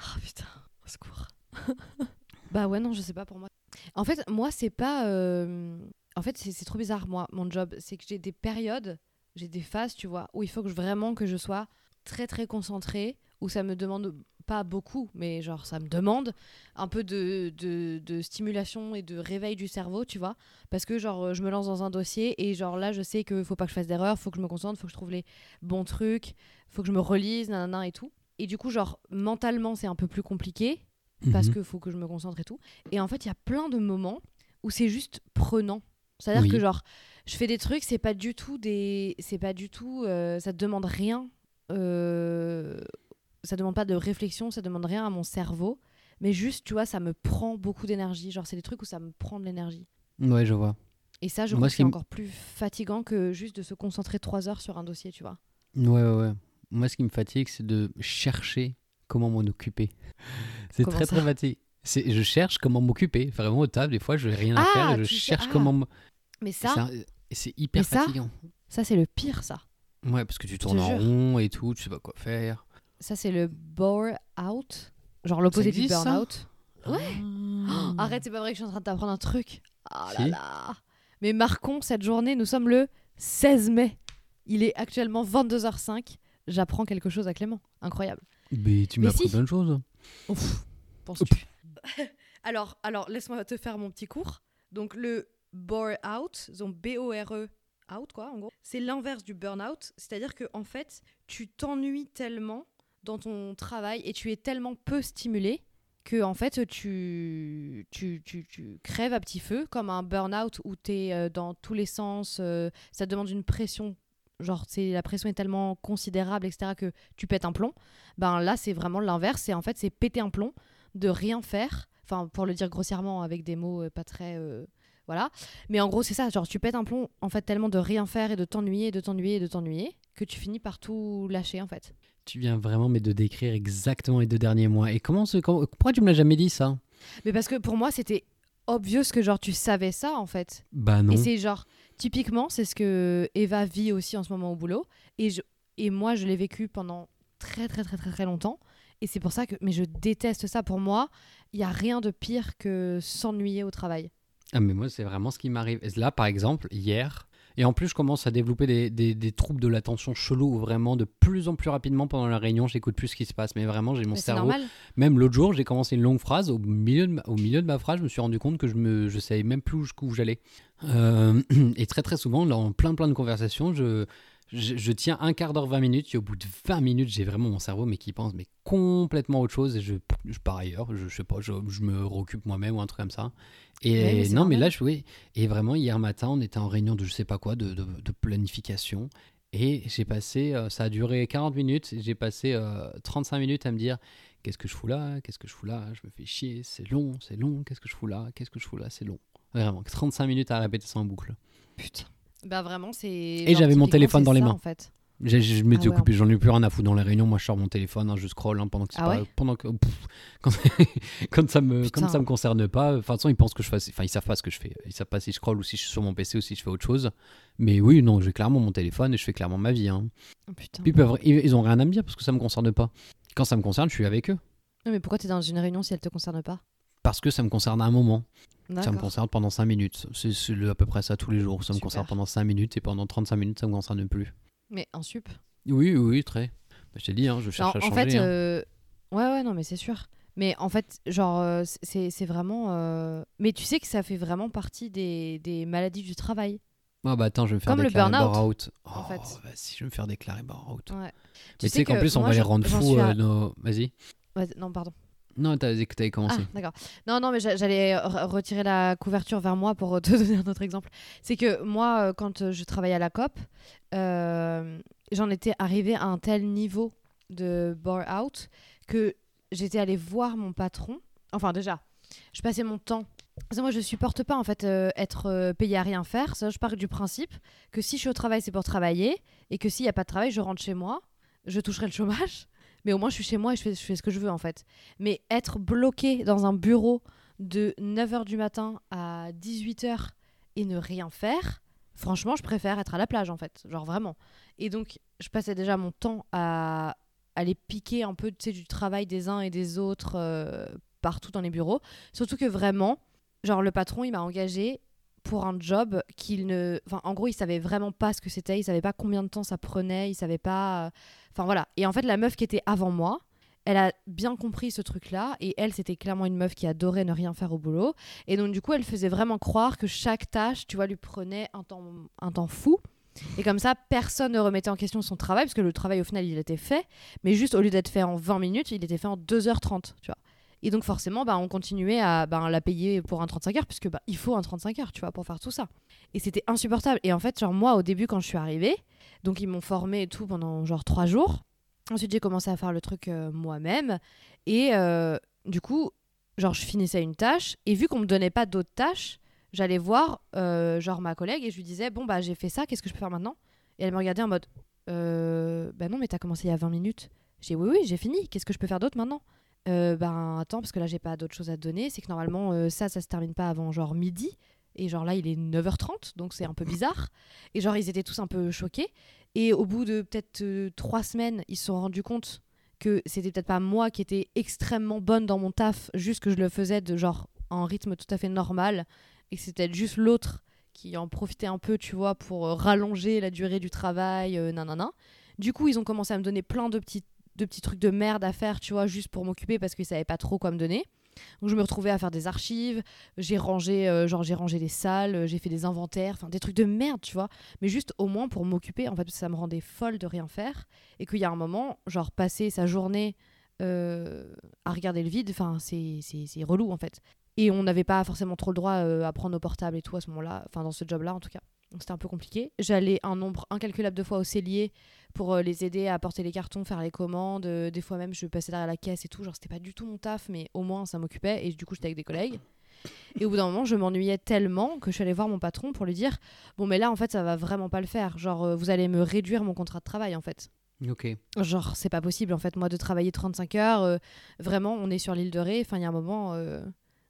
Oh putain, au secours. bah ouais, non, je sais pas pour moi. En fait, moi, c'est pas. euh, En fait, c'est trop bizarre, moi, mon job. C'est que j'ai des périodes, j'ai des phases, tu vois, où il faut que je, vraiment que je sois très très concentrée, où ça me demande pas beaucoup, mais genre ça me demande un peu de, de, de stimulation et de réveil du cerveau, tu vois. Parce que genre je me lance dans un dossier et genre là je sais qu'il faut pas que je fasse d'erreur, faut que je me concentre, faut que je trouve les bons trucs, faut que je me relise, nanana et tout. Et du coup, genre mentalement c'est un peu plus compliqué parce Mhm. que faut que je me concentre et tout. Et en fait, il y a plein de moments où c'est juste prenant. C'est-à-dire Oui. que genre, je fais des trucs, c'est pas du tout des, c'est pas du tout, euh, ça te demande rien, euh, ça demande pas de réflexion, ça demande rien à mon cerveau, mais juste, tu vois, ça me prend beaucoup d'énergie. Genre, c'est des trucs où ça me prend de l'énergie. Ouais, je vois. Et ça, je Moi, qui c'est encore plus fatigant que juste de se concentrer trois heures sur un dossier, tu vois. Ouais, ouais, ouais. Moi, ce qui me fatigue, c'est de chercher comment m'en occuper. C'est très, très fatigué. Je cherche comment m'occuper. Vraiment au table, des fois, je n'ai rien à Ah, faire et je sais- cherche ah. comment. Mais ça, c'est hyper Mais ça, fatigant. ça c'est le pire, ça. Ouais, parce que tu tournes en rond et tout, tu sais pas quoi faire. Ça, c'est le bore out, genre l'opposé du existe, ça burn-out. Ouais. Ah. Arrête, c'est pas vrai que je suis en train de t'apprendre un truc. Ah là Si. là. Mais marquons cette journée, nous sommes le 16 mai. Il est actuellement 22h05. J'apprends quelque chose à Clément. Incroyable. Mais tu m'as appris si. plein de choses. Ouf, penses-tu alors, alors laisse-moi te faire mon petit cours. Donc, le bore out, donc B-O-R-E, out, quoi, en gros, c'est l'inverse du burn-out. C'est-à-dire que, en fait, tu t'ennuies tellement dans ton travail et tu es tellement peu stimulé que, en fait, tu, tu, tu, tu crèves à petit feu, comme un burn-out où tu es dans tous les sens. euh, ça demande une pression. Genre, c'est la pression est tellement considérable, etc., que tu pètes un plomb. Ben là, c'est vraiment l'inverse. C'est en fait, c'est péter un plomb de rien faire. Enfin, pour le dire grossièrement, avec des mots euh, pas très. euh, voilà. Mais en gros, c'est ça. Genre, tu pètes un plomb, en fait, tellement de rien faire et de t'ennuyer, de t'ennuyer, de t'ennuyer, que tu finis par tout lâcher, en fait. Tu viens vraiment mais de décrire exactement les deux derniers mois. Et comment, ce- comment- pourquoi tu me l'as jamais dit ça? Mais parce que pour moi, c'était obvious que, genre, tu savais ça, en fait. Bah non. Et c'est genre, typiquement, c'est ce que Eva vit aussi en ce moment au boulot. Et, je, et moi, je l'ai vécu pendant très, très, très, très, très longtemps. Et c'est pour ça que. Mais je déteste ça. Pour moi, il y a rien de pire que s'ennuyer au travail. Ah mais moi c'est vraiment ce qui m'arrive. Et Là par exemple, hier, et en plus je commence à développer des, des, des troubles de l'attention chelou où vraiment de plus en plus rapidement pendant la réunion j'écoute plus ce qui se passe. Mais vraiment j'ai mon Mais c'est cerveau. Même l'autre jour j'ai commencé une longue phrase, au milieu de ma, au milieu de ma phrase je me suis rendu compte que je me je savais même plus jusqu'où j'allais. Euh, et très très souvent dans plein plein de conversations je... Je, je tiens un quart d'heure, 20 minutes, et au bout de 20 minutes, j'ai vraiment mon cerveau mais qui pense mais complètement autre chose, et je, je pars ailleurs, je, je sais pas, je, je me recoupe moi-même ou un truc comme ça. Et Ouais, mais c'est non, mais là, je oui. Et vraiment, hier matin, on était en réunion de je sais pas quoi, de, de, de planification. Et j'ai passé, euh, ça a duré 40 minutes, j'ai passé euh, 35 minutes à me dire qu'est-ce que je fous là, qu'est-ce que je fous là, je me fais chier, c'est long, c'est long, qu'est-ce que je fous là, qu'est-ce que je fous là, c'est long. Vraiment, 35 minutes à répéter ça en boucle. Putain. Bah vraiment, c'est. Et j'avais mon téléphone dans les ça, mains. En fait. J'ai- Je m'étais Ah ouais, occupé, j'en ai plus rien à foutre dans les réunions. Moi, je sors mon téléphone, hein, je scroll hein, pendant que Ah pas, ouais pendant que pff, quand, quand ça me Putain. quand ça me concerne pas. De toute façon, ils pensent que je fasse, enfin, ils savent pas ce que je fais. Ils savent pas si je scroll ou si je suis sur mon PC ou si je fais autre chose. Mais oui, non, j'ai clairement mon téléphone et je fais clairement ma vie. hein. Oh, putain. Puis ils, peuvent, ils, ils ont rien à me dire parce que ça me concerne pas. Quand ça me concerne, je suis avec eux mais pourquoi t'es dans une réunion si elle te concerne pas? Parce que ça me concerne à un moment. Ça me concerne pendant 5 minutes. C'est à peu près ça tous les jours. Ça me concerne pendant 5 minutes et pendant 35 minutes, ça me concerne plus. Mais en sup. Oui, oui, très. Bah, je t'ai dit, hein, je Non, cherche à en changer. fait, hein. euh, ouais, ouais, non, mais c'est sûr. Mais en fait, genre, euh, c'est vraiment. euh, Mais tu sais que ça fait vraiment partie des, des maladies du travail. Ah bah attends, je vais me faire Comme déclarer burn-out. Oh, en fait. vas-y, je vais me faire déclarer burn-out. Ouais. Mais tu sais qu'en que plus, on va les rendre fous, à- euh, nos... Vas-y. Non, pardon. Non, t'avais Ah, commencé. d'accord. Non, non, mais j'a- j'allais re- retirer la couverture vers moi pour te donner un autre exemple. C'est que moi, euh, quand euh, je travaillais à la COP, euh, j'en étais arrivée à un tel niveau de bore-out que j'étais allée voir mon patron. Enfin, déjà, je passais mon temps. Moi, je supporte pas en fait euh, être euh, payé à rien faire. Ça, je pars du principe que si je suis au travail, c'est pour travailler, et que s'il n'y a pas de travail, je rentre chez moi, je toucherai le chômage. Mais au moins, je suis chez moi et je fais, ce que je veux en fait. Mais être bloqué dans un bureau de 9h du matin à 18h et ne rien faire, franchement, je préfère être à la plage en fait. Genre vraiment. Et donc, je passais déjà mon temps à aller piquer un peu du travail des uns et des autres euh, partout dans les bureaux. Surtout que vraiment, genre le patron, il m'a engagé pour un job qu'il ne... En gros, il savait vraiment pas ce que c'était, il savait pas combien de temps ça prenait, il savait pas... euh, Enfin voilà. Et en fait, la meuf qui était avant moi, elle a bien compris ce truc-là et elle, c'était clairement une meuf qui adorait ne rien faire au boulot. Et donc, du coup, elle faisait vraiment croire que chaque tâche, tu vois, lui prenait un temps, un temps fou. Et comme ça, personne ne remettait en question son travail, parce que le travail, au final, il était fait. Mais juste, au lieu d'être fait en 20 minutes, il était fait en 2h30, tu vois. Et donc, forcément, bah, on continuait à bah, la payer pour un 35 heures, puisque bah, il faut un 35 heures, tu vois, pour faire tout ça. Et c'était insupportable. Et en fait, genre, moi, au début, quand je suis arrivée, donc ils m'ont formé et tout pendant genre trois jours. Ensuite, j'ai commencé à faire le truc euh, moi-même. Et euh, du coup, genre, je finissais une tâche. Et vu qu'on me donnait pas d'autres tâches, j'allais voir, euh, genre, ma collègue et je lui disais, bon, bah, j'ai fait ça, qu'est-ce que je peux faire maintenant? Et elle me regardait en mode, bah non, mais t'as commencé il y a 20 minutes. J'ai oui, oui, j'ai fini, qu'est-ce que je peux faire d'autre maintenant? Euh, Ben, attends, parce que là, j'ai pas d'autres choses à te donner. C'est que normalement, euh, ça, ça se termine pas avant genre midi. Et genre là, il est 9h30, donc c'est un peu bizarre. Et genre, ils étaient tous un peu choqués. Et au bout de peut-être euh, trois semaines, ils se sont rendus compte que c'était peut-être pas moi qui étais extrêmement bonne dans mon taf, juste que je le faisais de genre en rythme tout à fait normal, et que c'était juste l'autre qui en profitait un peu, tu vois, pour rallonger la durée du travail, nanana. Du coup, ils ont commencé à me donner plein de petits, de petits trucs de merde à faire, tu vois, juste pour m'occuper parce qu'ils savaient pas trop quoi me donner. Donc je me retrouvais à faire des archives, j'ai rangé, euh, genre j'ai rangé des salles, j'ai fait des inventaires, enfin des trucs de merde, tu vois. Mais juste au moins pour m'occuper, en fait, parce que ça me rendait folle de rien faire. Et qu'il y a un moment, genre passer sa journée euh, à regarder le vide, enfin c'est relou en fait. Et on n'avait pas forcément trop le droit euh, à prendre nos portables et tout à ce moment-là, enfin dans ce job-là en tout cas. C'était un peu compliqué. J'allais un nombre incalculable de fois au cellier pour euh, les aider à porter les cartons, faire les commandes. Euh, des fois même, je passais derrière la caisse et tout. Genre, c'était pas du tout mon taf, mais au moins ça m'occupait. Et du coup, j'étais avec des collègues. Et au bout d'un moment, je m'ennuyais tellement que je suis allée voir mon patron pour lui dire Bon, mais là, en fait, ça va vraiment pas le faire. Genre, euh, vous allez me réduire mon contrat de travail, en fait. Ok. Genre, c'est pas possible, en fait, moi, de travailler 35 heures. euh, vraiment, on est sur l'île de Ré. Enfin, il y a un moment, euh,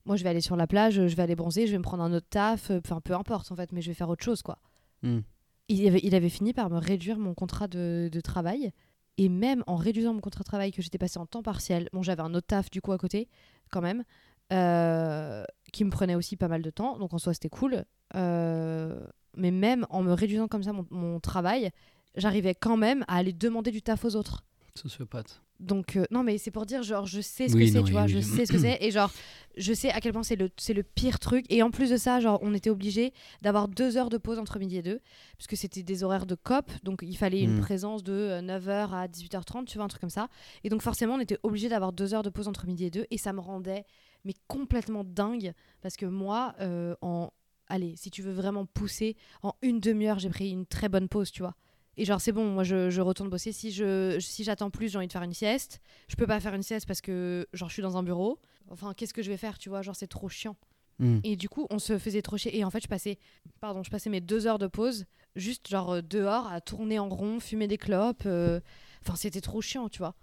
moi, je vais aller sur la plage, je vais aller bronzer, je vais me prendre un autre taf. euh, Enfin, peu importe, en fait, mais je vais faire autre chose, quoi. Hmm. Il avait, il avait fini par me réduire mon contrat de, de travail. Et même en réduisant mon contrat de travail, que j'étais passé en temps partiel, bon, j'avais un autre taf du coup à côté, quand même, euh, qui me prenait aussi pas mal de temps. Donc en soi, c'était cool. Euh, mais même en me réduisant comme ça mon, mon travail, j'arrivais quand même à aller demander du taf aux autres. Sociopathe. Donc, euh, non, mais c'est pour dire, genre, je sais ce Oui, que c'est, tu oui, vois, oui. je sais ce que c'est. Et genre, je sais à quel point c'est le, c'est le pire truc. Et en plus de ça, genre, on était obligé d'avoir deux heures de pause entre midi et deux, puisque c'était des horaires de COP. Donc, il fallait une Mm. présence de 9h à 18h30, tu vois, un truc comme ça. Et donc, forcément, on était obligé d'avoir deux heures de pause entre midi et deux. Et ça me rendait, mais complètement dingue. Parce que moi, euh, en. Allez, si tu veux vraiment pousser, en une demi-heure, j'ai pris une très bonne pause, tu vois. Et genre, c'est bon, moi, je, je retourne bosser. Si je si j'attends plus, j'ai envie de faire une sieste. Je peux pas faire une sieste parce que, genre, je suis dans un bureau. Enfin, qu'est-ce que je vais faire, tu vois? Genre, c'est trop chiant. Hmm. Et du coup, on se faisait trop chier. Et en fait, je passais, pardon, je passais mes deux heures de pause juste, genre, euh, dehors, à tourner en rond, fumer des clopes. euh, Enfin, c'était trop chiant, tu vois.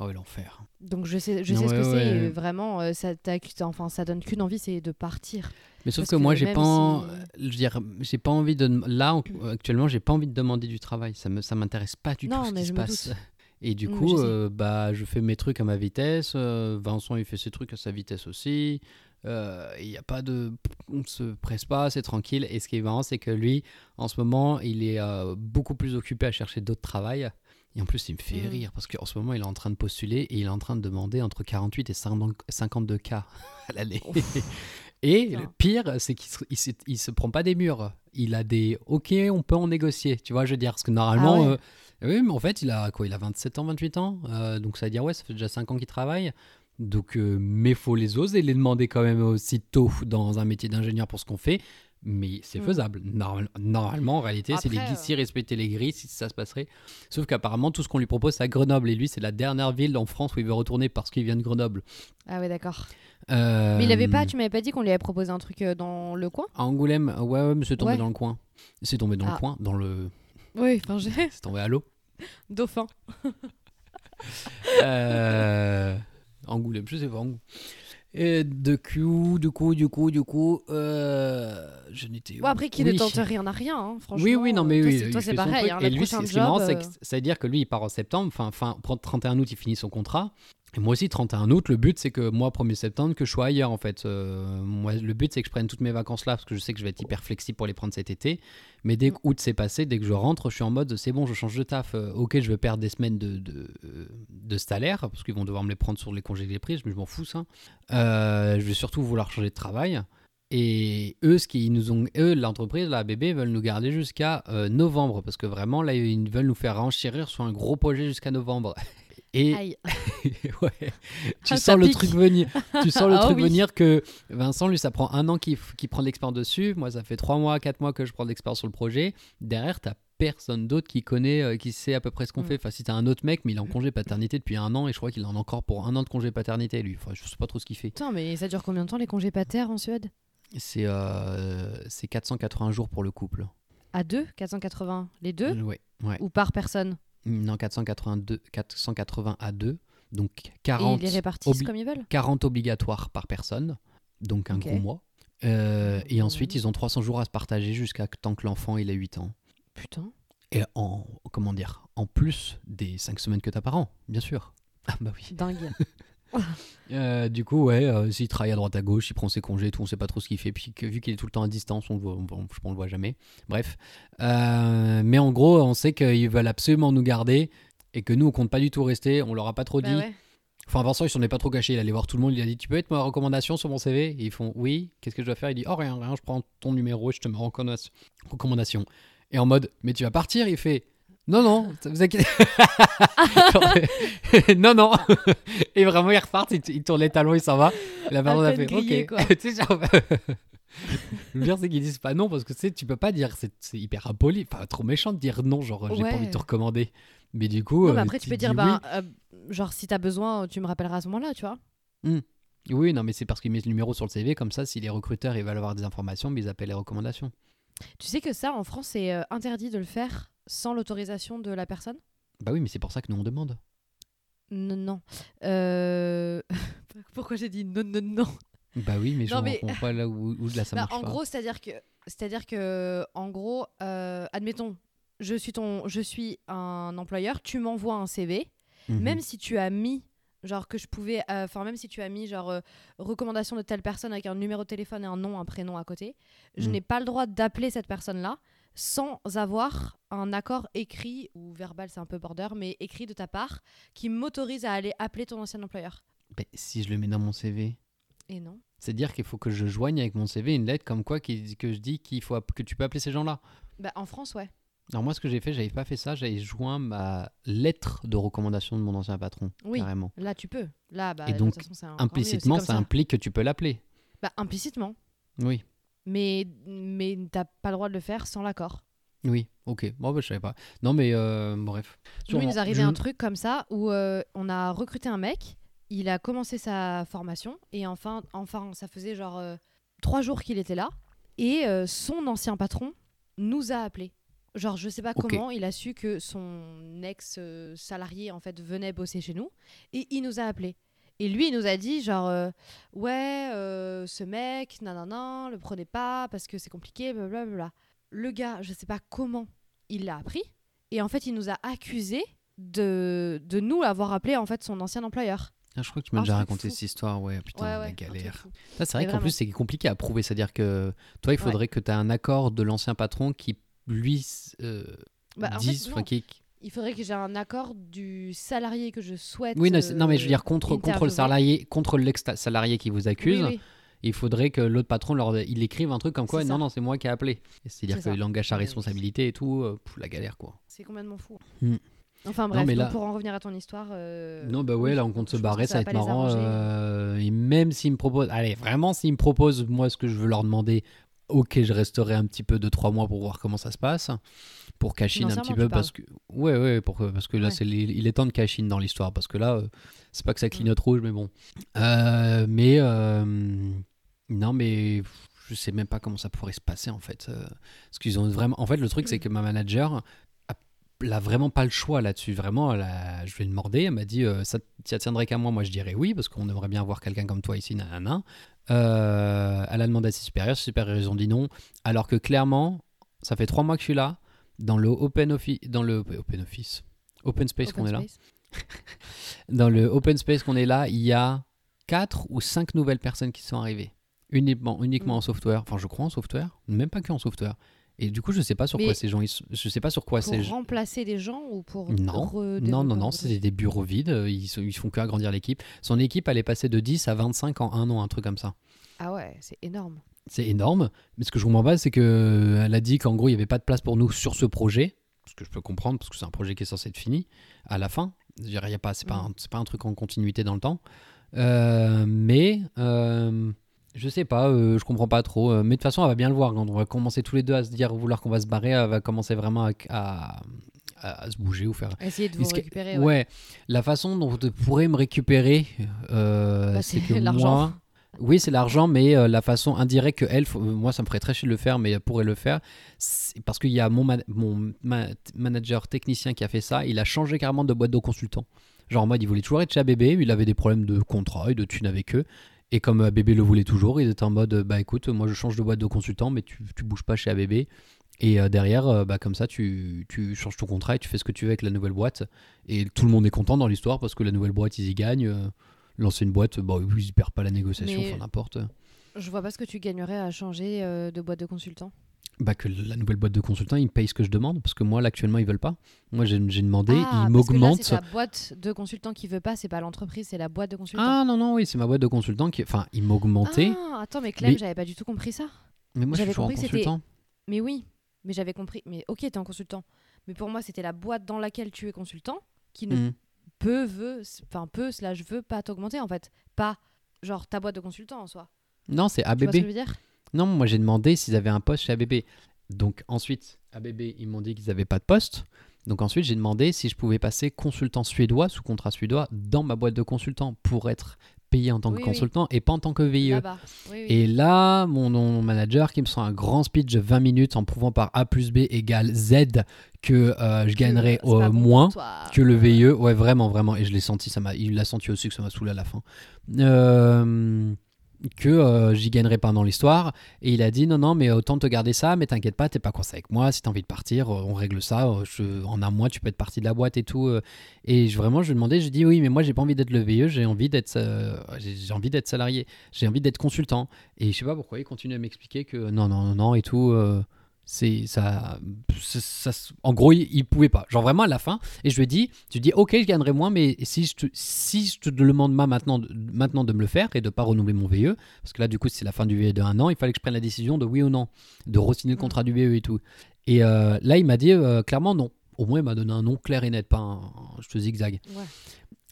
Oh, l'enfer. Donc, je sais, je Non, sais ce que ouais, c'est. ouais. Vraiment, euh, ça, enfin, ça donne qu'une envie, c'est de partir. Mais sauf Parce que, que moi, j'ai pas, en- si- je veux dire, j'ai pas envie de, là en- actuellement, j'ai pas envie de demander du travail. Ça me, ça m'intéresse pas du Non, tout ce qui se passe. doute. Et du Mm, coup, je euh, bah, je fais mes trucs à ma vitesse. euh, Vincent, il fait ses trucs à sa vitesse aussi. Euh, Il n'y a pas de, on se presse pas, c'est tranquille. Et ce qui est marrant, c'est que lui, en ce moment, il est euh, beaucoup plus occupé à chercher d'autres travails. Et en plus, il me fait Mm. rire parce qu'en ce moment, il est en train de postuler et il est en train de demander entre 48 et 50 52 cas à l'année. Et Putain. le pire, c'est qu'il se, il se, il se prend pas des murs. Il a des OK, on peut en négocier. Tu vois, je veux dire, parce que normalement, Ah ouais. euh, oui, mais en fait, il a quoi Il a 27 ans, 28 ans. euh, donc ça veut dire, ouais, ça fait déjà 5 ans qu'il travaille. Donc, euh, mais faut les oser les demander quand même aussitôt dans un métier d'ingénieur pour ce qu'on fait. Mais c'est Mm. faisable. Normal- normalement, en réalité, c'est les Après, glisser, respecter les grilles, si ça se passerait. Sauf qu'apparemment, tout ce qu'on lui propose, c'est à Grenoble. Et lui, c'est la dernière ville en France où il veut retourner parce qu'il vient de Grenoble. Ah ouais, d'accord. Euh, Mais il avait pas, tu m'avais pas dit qu'on lui avait proposé un truc euh, dans le coin? À Angoulême, ouais, ouais, mais c'est tombé Ouais. dans le coin. C'est tombé dans Ah. le coin, dans le. Oui, enfin j'ai C'est tombé à l'eau. dauphin. Euh, Angoulême, je sais pas. Angou- Et de coup, du coup, du coup, du coup, euh, je n'étais. Bon après qu'il Oui. ne tente rien à rien, hein, franchement. Oui, oui, non, mais toi, oui. c'est- Toi c'est pareil, hein, Et lui, ce qui est marrant, c'est euh, que ça veut dire que lui, il part en septembre, enfin, fin, 31 août, il finit son contrat. Et moi aussi, 31 août, le but, c'est que moi, 1er septembre, que je sois ailleurs, en fait. Euh, moi, le but, c'est que je prenne toutes mes vacances là, parce que je sais que je vais être hyper flexible pour les prendre cet été. Mais dès que août s'est passé, dès que je rentre, je suis en mode, c'est bon, je change de taf. Euh, ok, je vais perdre des semaines de, de, euh, de salaire, parce qu'ils vont devoir me les prendre sur les congés que j'ai pris, mais je m'en fous, ça. Je vais surtout vouloir changer de travail. Et eux, ce qu'ils nous ont, eux, l'entreprise, la bébé, veulent nous garder jusqu'à novembre, parce que vraiment, là, ils veulent nous faire enchérir sur un gros projet jusqu'à novembre. Et Aïe. ouais, tu Ah, ça sens le truc venir. Tu sens le Ah truc oui. venir que Vincent, lui, ça prend un an qu'il prend de l'expérience dessus. Moi, ça fait trois mois, quatre mois que je prends de l'expérience sur le projet. Derrière, t'as personne d'autre qui connaît, euh, qui sait à peu près ce qu'on Mm. fait. Enfin, si t'as un autre mec, mais il est en congé paternité depuis un an et je crois qu'il en a encore pour un an de congé paternité, lui. Enfin, je sais pas trop ce qu'il fait. Putain, mais ça dure combien de temps les congés pater en Suède? C'est euh, c'est 480 jours pour le couple. À deux? 480 Les deux? Ouais, ouais. Ou par personne? Non, 482, 480 à deux. Donc Et 40, ils les répartissent obli- comme ils veulent 40 obligatoires par personne, donc un gros mois. Euh, et Mhm. ensuite, ils ont 300 jours à se partager jusqu'à tant que l'enfant il a 8 ans. Putain. Et en, comment dire, en plus des 5 semaines que t'as par an, bien sûr. Ah bah oui. Dingue. Euh, du coup, ouais, euh, s'il travaille à droite à gauche, il prend ses congés, et tout, on sait pas trop ce qu'il fait. Puis que, vu qu'il est tout le temps à distance, on le voit, on, on- le voit jamais. Bref. Euh, mais en gros, on sait qu'ils veulent absolument nous garder et que nous, on compte pas du tout rester. On leur a pas trop Bah dit. ouais. Enfin, Vincent, il s'en est pas trop caché. Il allait voir tout le monde. Il a dit Tu peux être ma recommandation sur mon CV Et ils font Oui. Qu'est-ce que je dois faire? Il dit Oh, rien, rien. Je prends ton numéro et je te mets en recommandation. Et en mode Mais tu vas partir? Il fait Non, non, ça vous inquiétez. non, non. et vraiment, il repart. Il, il tourne les talons, il s'en va. Et la personne a fait grillé, Ok. quoi. Tu sais, genre, Le pire, c'est qu'ils disent pas non parce que tu sais, tu peux pas dire. C'est hyper impoli. Enfin, trop méchant de dire non. Genre, j'ai pas envie de te recommander. Mais du coup. Non, mais euh, après, tu peux dire, oui. bah, euh, genre, si t'as besoin, tu me rappelleras à ce moment-là, tu vois. Oui, non, mais c'est parce qu'ils mettent le numéro sur le CV, comme ça, si les recruteurs ils veulent avoir des informations, mais ils appellent les recommandations. Tu sais que ça, en France, c'est euh, interdit de le faire sans l'autorisation de la personne? Bah oui, mais c'est pour ça que nous on demande. Non, non. Euh... Pourquoi j'ai dit non, non, non? Bah oui, mais je Non, mais- comprends pas là où, où là ça Bah, marche En pas. gros, c'est-à-dire que, c'est-à-dire que, en gros, euh, admettons, je suis ton, je suis un employeur, tu m'envoies un CV, Mhm. même si tu as mis genre que je pouvais euh, enfin même si tu as mis genre euh, recommandation de telle personne avec un numéro de téléphone et un nom un prénom à côté je Mm. n'ai pas le droit d'appeler cette personne là sans avoir un accord écrit ou verbal c'est un peu border mais écrit de ta part qui m'autorise à aller appeler ton ancien employeur Bah, si je le mets dans mon CV, et non c'est-à-dire qu'il faut que je joigne avec mon CV une lettre comme quoi qui, que je dis qu'il faut que tu peux appeler ces gens-là. bah en France ouais Alors moi, ce que j'ai fait, j'avais pas fait ça, j'avais joint ma lettre de recommandation de mon ancien patron, Oui. carrément. là tu peux là bah Et donc, façon, Implicitement, comme ça implique que tu peux l'appeler. bah implicitement Oui. Mais mais t'as pas le droit de le faire sans l'accord Oui, ok. Bon, bah, je savais pas. Non, mais euh, bref. Nous, il nous arrivait Je- un truc comme ça où euh, on a recruté un mec, il a commencé sa formation et enfin, enfin ça faisait genre euh, trois jours qu'il était là et euh, son ancien patron nous a appelé. Genre, je sais pas comment, il a su que son ex-salarié en fait venait bosser chez nous et il nous a appelé. Et lui, il nous a dit genre euh, ouais, euh, ce mec, nanana, le prenez pas parce que c'est compliqué, blablabla. Le gars, je sais pas comment il l'a appris et en fait, il nous a accusé de, de nous avoir appelé en fait son ancien employeur. Ah, je crois que tu m'as déjà raconté fou. cette histoire, ouais, putain, ouais, la ouais, truc galère. c'est vrai qu'en plus, c'est compliqué à prouver. C'est-à-dire que toi, il faudrait que tu aies un accord de l'ancien patron qui, lui, euh, Bah, en fait, dise. enfin, non. qui- Il faudrait que j'ai un accord du salarié que je souhaite. Oui, non, mais je veux dire, contre, euh, contre le salarié, contre l'ex-salarié qui vous accuse, Oui, oui. il faudrait que l'autre patron, leur, il écrive un truc comme quoi, non, ça. non, c'est moi qui ai appelé. C'est-à-dire qu'il engage sa oui. responsabilité et tout, euh, pff, la galère, quoi. C'est complètement fou. Enfin bref, mais là- pour en revenir à ton histoire. euh, Non, bah ouais, là on compte se barrer, ça va être marrant. euh, et même s'ils me proposent, allez, vraiment, s'ils me proposent, moi, ce que je veux leur demander, ok, je resterai un petit peu de trois mois pour voir comment ça se passe, pour cash un petit peu, parce que, ouais, ouais, pour, parce que là, Ouais. c'est il est temps de cash dans l'histoire, parce que là, euh, c'est pas que ça clignote rouge, mais bon. Euh, mais, euh, non, mais je sais même pas comment ça pourrait se passer en fait. parce qu'ils ont vraiment. En fait, le truc, c'est que ma manager a, elle a vraiment pas le choix là-dessus. Vraiment, elle a- je lui ai demandé, elle m'a dit euh, ça ça tiendrait qu'à moi? Moi, je dirais oui, parce qu'on aimerait bien avoir quelqu'un comme toi ici, nanana. Euh, elle a demandé à ses supérieurs, ses supérieurs ils ont dit non. Alors que clairement, ça fait trois mois que je suis là, dans le Open Office, dans le Open Office, Open Space qu'on est là. Dans le open space qu'on est là, il y a 4 ou 5 nouvelles personnes qui sont arrivées. Uniquement, uniquement Mm. en software. Enfin, je crois en software. Même pas que en software. Et du coup, je sais pas sur Mais quoi ces gens. ils sont- Je sais pas sur quoi Pour remplacer des gens ou pour Non, non, non, non, c'est des bureaux vides. Ils, ils font que agrandir l'équipe. Son équipe, elle est passée de 10 à 25 en un an, un truc comme ça. Ah ouais, c'est énorme. C'est énorme. Mais ce que je comprends pas, c'est que elle a dit qu'en gros, il n'y avait pas de place pour nous sur ce projet. Ce que je peux comprendre, parce que c'est un projet qui est censé être fini à la fin. Je il y a pas, c'est pas, Mm. un, c'est pas un truc en continuité dans le temps. Euh, mais euh, je sais pas, euh, je comprends pas trop. Euh, mais de toute façon, elle va bien le voir. Quand on va commencer tous les deux à se dire vouloir qu'on va se barrer, elle va commencer vraiment à, à- à- à se bouger ou faire. Essayer de vous récupérer. ouais. Ouais. la façon dont tu pourrais me récupérer, euh, Bah, c'est que l'argent. moi. Oui, c'est l'argent, mais euh, la façon indirecte que elle, faut- moi, ça me ferait très chier de le faire, mais elle pourrait le faire. Parce qu'il y a mon, ma- mon ma- manager technicien qui a fait ça. Il a changé carrément de boîte de consultant. Genre en mode, il voulait toujours être chez ABB, il avait des problèmes de contrat et de thunes avec eux. Et comme ABB le voulait toujours, il était en mode, bah écoute, moi je change de boîte de consultant, mais tu, tu bouges pas chez ABB. Et euh, derrière, euh, bah, comme ça, tu, tu changes ton contrat et tu fais ce que tu veux avec la nouvelle boîte. Et tout le monde est content dans l'histoire parce que la nouvelle boîte, ils y gagnent. Euh, L'ancienne boîte, bah, oui, ils perdent pas la négociation, enfin n'importe. Je vois pas ce que tu gagnerais à changer euh, de boîte de consultant. Bah, que la nouvelle boîte de consultant, ils me payent ce que je demande parce que moi, là, actuellement, ils veulent pas. Moi, j'ai demandé, ah, ils m'augmentent. C'est la boîte de consultant qui veut pas, c'est pas l'entreprise, c'est la boîte de consultant. Ah non, non, oui, c'est ma boîte de consultant qui. Enfin, ils m'augmentaient. Ah, attends, mais Clem, Mais- j'avais pas du tout compris ça. mais moi, je suis toujours en consultant. Mais oui, mais j'avais compris. Mais ok, t'es en consultant. Mais pour moi, c'était la boîte dans laquelle tu es consultant qui ne Mhm. Peut, veut, enfin peut, slash veut pas t'augmenter en fait. Pas genre ta boîte de consultant en soi. Non, c'est Tu vois ce que je ABB. veux dire? Non, moi, j'ai demandé s'ils avaient un poste chez ABB. Donc, ensuite, ABB, ils m'ont dit qu'ils n'avaient pas de poste. Donc, ensuite, j'ai demandé si je pouvais passer consultant suédois, sous contrat suédois, dans ma boîte de consultant pour être payé en tant que Oui, oui. consultant et pas en tant que VIE. Oui. Et là, mon, mon manager qui me sent un grand speech de 20 minutes en prouvant par A plus B égale Z que euh, je gagnerais euh, moins que le. VIE. Ouais, vraiment, vraiment. Et je l'ai senti, ça m'a, il l'a senti aussi que ça m'a saoulé à la fin. Euh, que euh, j'y gagnerais pas dans l'histoire. Et il a dit non, non, mais autant te garder ça, mais t'inquiète pas, t'es pas coincé avec moi. Si t'as envie de partir, euh, on règle ça. euh, en un mois, tu peux être parti de la boîte et tout. Et je- vraiment, je lui ai demandé, je dis oui, mais moi, j'ai pas envie d'être le VIE, j'ai envie d'être, j'ai envie d'être salarié, j'ai envie d'être consultant. Et je sais pas pourquoi il continue à m'expliquer que non, non, non, non et tout. C'est ça, ça- en gros il, il pouvait pas genre vraiment à la fin et je lui ai dit tu dis ok je gagnerai moins mais si je te, si je te demande ma- maintenant, de- maintenant de me le faire et de pas renouveler mon VE parce que là du coup c'est la fin du VE de un an il fallait que je prenne la décision de oui ou non de re-signer le contrat du VE et tout et euh, là il m'a dit euh, clairement non au moins il m'a donné un nom clair et net pas un, je te zigzag Ouais.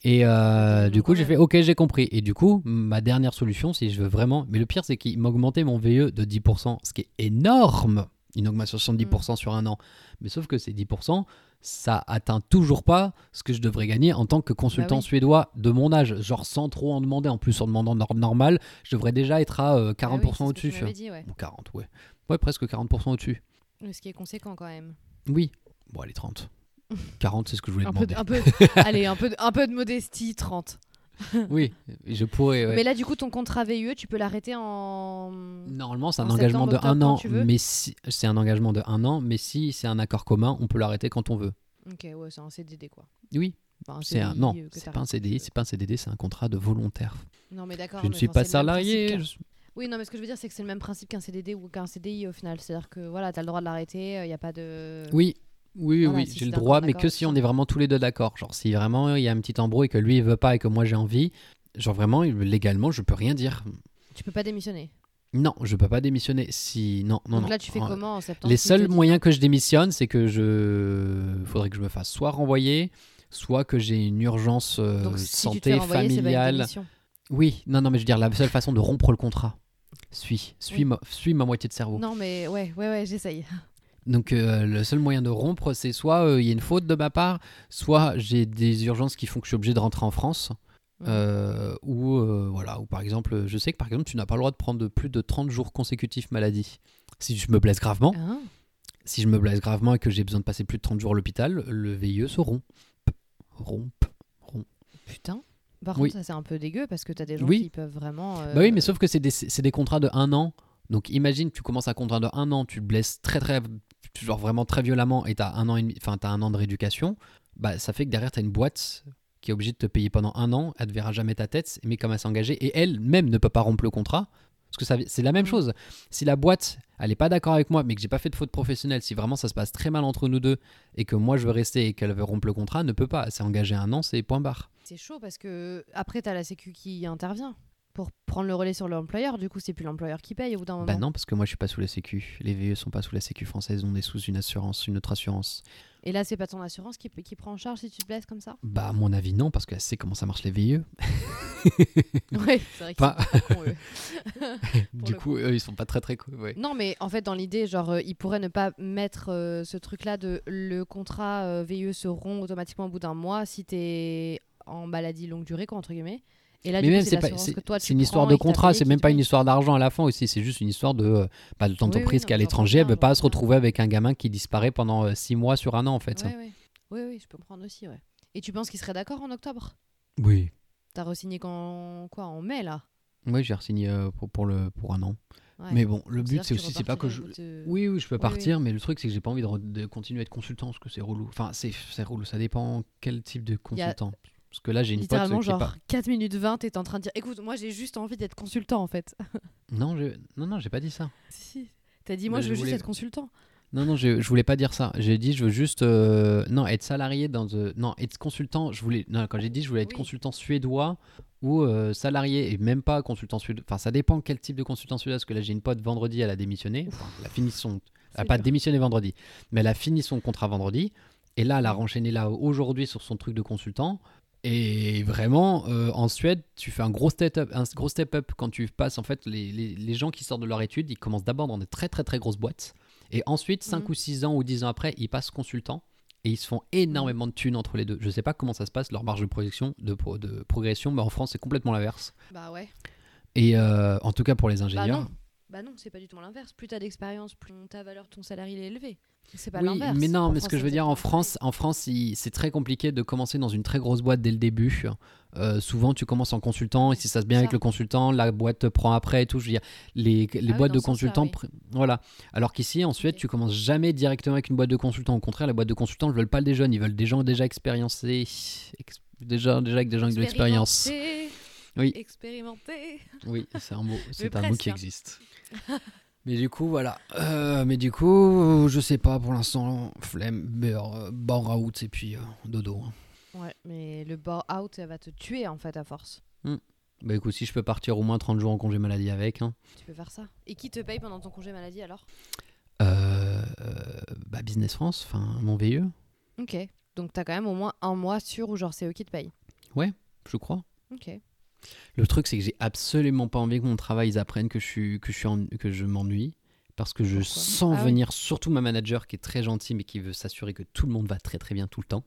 et euh, du coup, j'ai fait OK, j'ai compris. Et du coup, ma dernière solution, si je veux vraiment. Mais le pire, c'est qu'il m'a augmenté mon VE de 10%, ce qui est énorme. Une augmentation de 70% sur un an. Mais sauf que ces 10%, ça atteint toujours pas ce que je devrais gagner en tant que consultant oui. suédois de mon âge. Genre sans trop en demander. En plus, en demandant nor- normal, je devrais déjà être à euh, 40% Ah oui, au-dessus. dit, ouais. Ou 40, ouais. Ouais, presque 40% au-dessus. Ce qui est conséquent quand même. Oui. Bon, allez, 30. 40, c'est ce que je voulais Un peu, demander. de- un peu, allez, un peu, un peu de modestie, 30. Oui, je pourrais. ouais. Mais là, du coup, ton contrat VUE, tu peux l'arrêter en. Normalement, c'est un En engagement de un an, tu mais si c'est un engagement de un an, mais si c'est un accord commun, on peut l'arrêter quand on veut. Ok, ouais, c'est un CDD quoi. Oui, Enfin, c'est un CDI, non, euh, c'est pas un CDI, c'est pas un CDD, c'est un contrat de volontaire. Non, mais d'accord. je ne suis pas salarié. Oui, non, mais ce que je veux dire, c'est que c'est le même principe qu'un CDD ou qu'un CDI au final. C'est-à-dire que voilà, t'as le droit de l'arrêter, il n'y a pas de. Oui, oui, Voilà, oui, si j'ai le droit, mais que si on est vraiment tous les deux d'accord. Genre si vraiment il y a un petit embrouille et que lui il veut pas et que moi j'ai envie, genre vraiment légalement je peux rien dire. Tu peux pas démissionner? Non, je peux pas démissionner. Si non, non, Donc là, tu fais comment en septembre Les seuls moyens que je démissionne, c'est que je faudrait que je me fasse soit renvoyer, soit que j'ai une urgence euh, Donc si tu te santé renvoyer, pas une familiale. Oui, non, non, mais je veux dire la seule façon de rompre le contrat. Suis, suis, Oui. ma, suis ma moitié de cerveau. Non, mais ouais, ouais, ouais, j'essaye. Donc euh, le seul moyen de rompre, c'est soit euh, il y a une faute de ma part, soit j'ai des urgences qui font que je suis obligé de rentrer en France, euh, ou voilà, ou par exemple, je sais que par exemple, tu n'as pas le droit de prendre plus de 30 jours consécutifs maladie. Si je me blesse gravement, Hein si je me blesse gravement et que j'ai besoin de passer plus de 30 jours à l'hôpital, le VIE se rompt. Rompt. Putain. Par Oui. contre, ça c'est un peu dégueu parce que t'as des gens Oui. qui peuvent vraiment. Bah oui, mais sauf que c'est des, c'est des contrats de un an. Donc imagine, tu commences un contrat de un an, tu te blesses très très, genre vraiment très violemment et t'as un an et demi, enfin t'as un an de rééducation. Bah ça fait que derrière t'as une boîte qui est obligée de te payer pendant un an. Elle ne verra jamais ta tête, mais comme elle s'est engagée et elle même ne peut pas rompre le contrat. Parce que ça, c'est la même Mhm. chose. Si la boîte, elle est pas d'accord avec moi, mais que j'ai pas fait de faute professionnelle, si vraiment ça se passe très mal entre nous deux et que moi je veux rester et qu'elle veut rompre le contrat, elle ne peut pas. Elle s'est engagée un an, c'est point barre. C'est chaud parce que après t'as la Sécu qui intervient pour prendre le relais sur l'employeur. Du coup, c'est plus l'employeur qui paye au bout d'un moment. Bah non, parce que moi je suis pas sous la Sécu. Les VE sont pas sous la Sécu française, on est sous une assurance, une autre assurance. Et là, c'est pas ton assurance qui, qui prend en charge si tu te blesses comme ça? Bah à mon avis non, parce qu'elle sait comment ça marche les VE. Ouais, c'est vrai que Pas- c'est pas con, eux. du coup, eux, ils sont pas très très cool. Ouais. Non, mais en fait, dans l'idée, genre, euh, ils pourraient ne pas mettre euh, ce truc-là de le contrat euh, VIE se rompt automatiquement au bout d'un mois si t'es en maladie longue durée, quoi, entre guillemets. Et là, Mais du même c'est une histoire de contrat, c'est même pas une histoire d'argent à la fin aussi. C'est juste une histoire de euh, bah, de l'entreprise oui, qui est à l'étranger, elle j'entends veut pas se retrouver avec un gamin qui disparaît pendant 6 mois sur un an en fait. Ouais, ouais. Oui, oui, je peux comprendre aussi, ouais. Et tu penses qu'ils seraient d'accord en octobre? Oui. T'as re-signé quand quoi? En mai, là? Oui, j'ai signé pour, pour, le, pour un an. Ouais. Mais bon, le but c'est aussi, c'est pas que je. de- Oui, oui, je peux Oui, partir, mais le truc, c'est que j'ai pas envie de, continuer à être consultant parce que c'est relou. Enfin, c'est relou, ça dépend quel type de a consultant. Parce que là, j'ai une pote Littéralement, qui est genre pas. 4 minutes 20, t'es en train de dire Écoute, moi j'ai juste envie d'être consultant en fait. Non, je... non, non, j'ai pas dit ça. si. T'as dit Moi je veux juste être consultant. Non, non, je, je voulais pas dire ça. J'ai dit, je veux juste. euh, Non, être salarié dans. Non, être consultant, je voulais. Non, quand j'ai dit, je voulais être Oui. consultant suédois ou euh, salarié et même pas consultant suédois. Enfin, ça dépend quel type de consultant suédois. Parce que là, j'ai une pote vendredi, elle a démissionné. Enfin, elle a fini son. Elle a C'est pas dur. démissionné vendredi, mais elle a fini son contrat vendredi. Et là, elle a renchaîné là aujourd'hui sur son truc de consultant. Et vraiment, euh, en Suède, tu fais un gros step up, un gros step up quand tu passes. En fait, les, les, les gens qui sortent de leur étude, ils commencent d'abord dans des très très très grosses boîtes. Et ensuite, 5 Mhm. ou 6 ans ou 10 ans après, ils passent consultant. Et ils se font énormément de thunes entre les deux. Je sais pas comment ça se passe, leur marge de progression, de, de progression, mais en France, c'est complètement l'inverse. Bah ouais. Et euh, en tout cas pour les Bah ingénieurs. non. Bah non, c'est pas du tout l'inverse. Plus t'as d'expérience, plus ta valeur, ton salaire il est élevé. C'est pas oui, l'inverse. mais non, En mais ce France, que je veux dire, en France, en France, c'est très compliqué de commencer dans une très grosse boîte dès le début. Euh, souvent, tu commences en consultant, et si ça se bien avec le consultant, la boîte te prend après et tout. Je veux dire, les, les Ah oui, boîtes de consultants, oui. voilà. Alors qu'ici, en Suède, Ok. tu commences jamais directement avec une boîte de consultants. Au contraire, les boîtes de consultants ne veulent pas des jeunes, ils veulent des gens déjà expériencés, ex- déjà, déjà avec des gens avec de l'expérience. Oui. Expérimenté. Oui, c'est un mot, c'est un mot qui hein. Mais du coup, voilà. Euh, mais du coup, je sais pas pour l'instant, flemme, beurre, burn-out et puis euh, dodo. hein. Ouais, mais le bore out, va te tuer en fait à force. Bah écoute, si je peux partir au moins 30 jours en congé maladie avec, hein, Tu peux faire ça. Et qui te paye pendant ton congé maladie alors? Euh, euh, bah Business France, enfin mon VE, Ok. Donc t'as quand même au moins un mois sûr où genre c'est eux qui te payent? je crois. Ok. Le truc, c'est que j'ai absolument pas envie que mon travail ils apprennent que je suis que je suis en- que je m'ennuie. Parce que je Pourquoi? sens Ah oui. venir, surtout ma manager qui est très gentille mais qui veut s'assurer que tout le monde va très très bien tout le temps,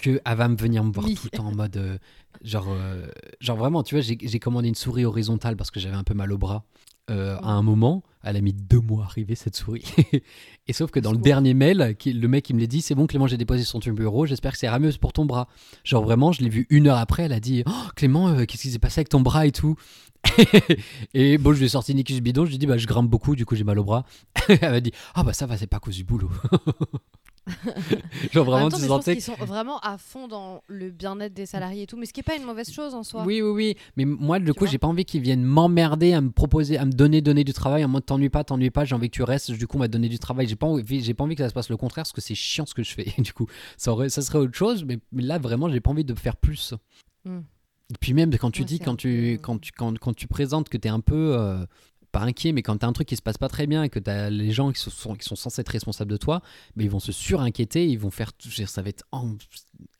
qu'elle va me venir me voir Oui. tout le temps en mode euh, genre euh, genre vraiment tu vois j'ai commandé une souris horizontale parce que j'avais un peu mal au bras euh, à un moment elle a mis deux mois à arriver cette souris. Et sauf que dans le dernier mail qui- le mec il me l'a dit c'est bon Clément j'ai déposé sur ton bureau j'espère que c'est mieux pour ton bras. Genre vraiment je l'ai vu une heure après elle a dit oh, Clément qu'est-ce qui s'est passé avec ton bras et tout? Et bon je lui ai sorti bidon je lui ai dit bah je grimpe beaucoup du coup j'ai mal au bras. Elle m'a dit ah bah ça va c'est pas à cause du boulot genre en vraiment temps, tu sentais qu'ils sont vraiment à fond dans le bien-être des salariés et tout, mais ce qui est pas une mauvaise chose en soi. Oui, oui, oui. Mais moi, du Tu coup, j'ai pas envie qu'ils viennent m'emmerder à me proposer, à me donner, donner du travail en mode t'ennuies pas, t'ennuies pas, j'ai envie que tu restes. Du coup, on va donner du travail. J'ai pas envie, j'ai pas envie que ça se passe le contraire parce que c'est chiant ce que je fais. Du coup, ça, aurait, ça serait autre chose. Mais, là, vraiment, j'ai pas envie de faire plus. Hmm. Et puis même quand tu Ouais, dis, quand tu, peu- quand tu, quand, quand tu présentes que t'es un peu, euh, pas inquiets, mais quand t'as un truc qui se passe pas très bien et que t'as les gens qui sont, qui sont censés être responsables de toi, mais ils vont se surinquiéter, ils vont faire. Ça va être an-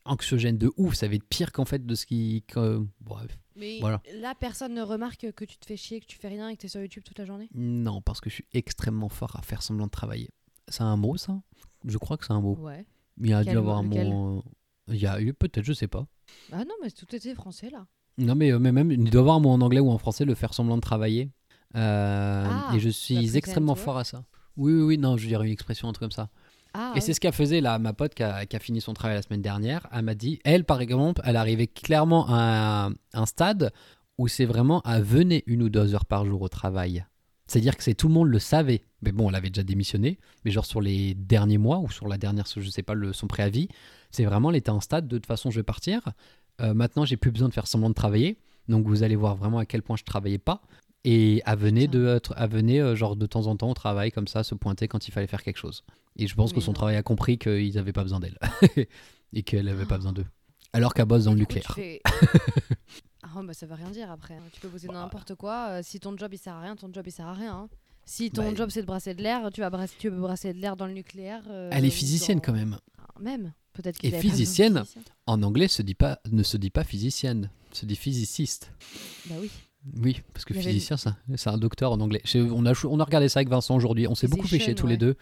anxiogène de ouf, ça va être pire qu'en fait de ce qui. que- bref. Mais Voilà. là, personne ne remarque que tu te fais chier, que tu fais rien et que tu es sur YouTube toute la journée? Non, parce que je suis extrêmement fort à faire semblant de travailler. C'est un mot, ça? Je crois que c'est un mot. Ouais. Il y a dû avoir un mot? euh, Il y a eu peut-être, je sais pas. Ah non, mais tout était français là. Non, mais, euh, mais même, il doit y avoir un mot en anglais ou en français, le faire semblant de travailler. Euh, Ah, et je suis extrêmement fort à ça. Oui, oui, oui, non, je dire une expression, un truc comme ça. Ah, et c'est ce qu'a faisait là, ma pote qui a, qui a fini son travail la semaine dernière. Elle m'a dit, elle, par exemple, elle arrivait clairement à un, un stade où c'est vraiment à venir une ou deux heures par jour au travail. C'est-à-dire que c'est tout le monde le savait. Mais bon, elle avait déjà démissionné. Mais genre sur les derniers mois ou sur la dernière, je sais pas, le, son préavis, c'est vraiment, elle était en stade de, de toute façon, je vais partir. Euh, maintenant, j'ai plus besoin de faire semblant de travailler. Donc vous allez voir vraiment à quel point je travaillais pas. Et à venir Putain. de, à venir, euh, genre de temps en temps au travail comme ça, se pointer quand il fallait faire quelque chose. Et je pense que son non. travail a compris qu'ils n'avaient pas besoin d'elle. et qu'elle n'avait pas besoin d'eux. Alors qu'elle bosse dans le nucléaire. fais- ah bah ça veut rien dire après. hein. Tu peux bosser dans Bah. n'importe quoi. euh, si ton job il sert à rien, ton job il sert à rien. hein. Si ton Bah, job c'est de brasser de l'air, tu vas brasser, tu peux brasser de l'air dans le nucléaire. euh, Elle est physicienne dans- quand même. Ah, Même. Peut-être Et qu'il physicienne physicien. En anglais, se dit pas, ne se dit pas physicienne, se dit physiciste. Bah oui. Oui, parce que avait- physicien, ça- c'est un docteur en anglais. On, a, on a regardé ça avec Vincent aujourd'hui. On s'est beaucoup Physician, tous les deux.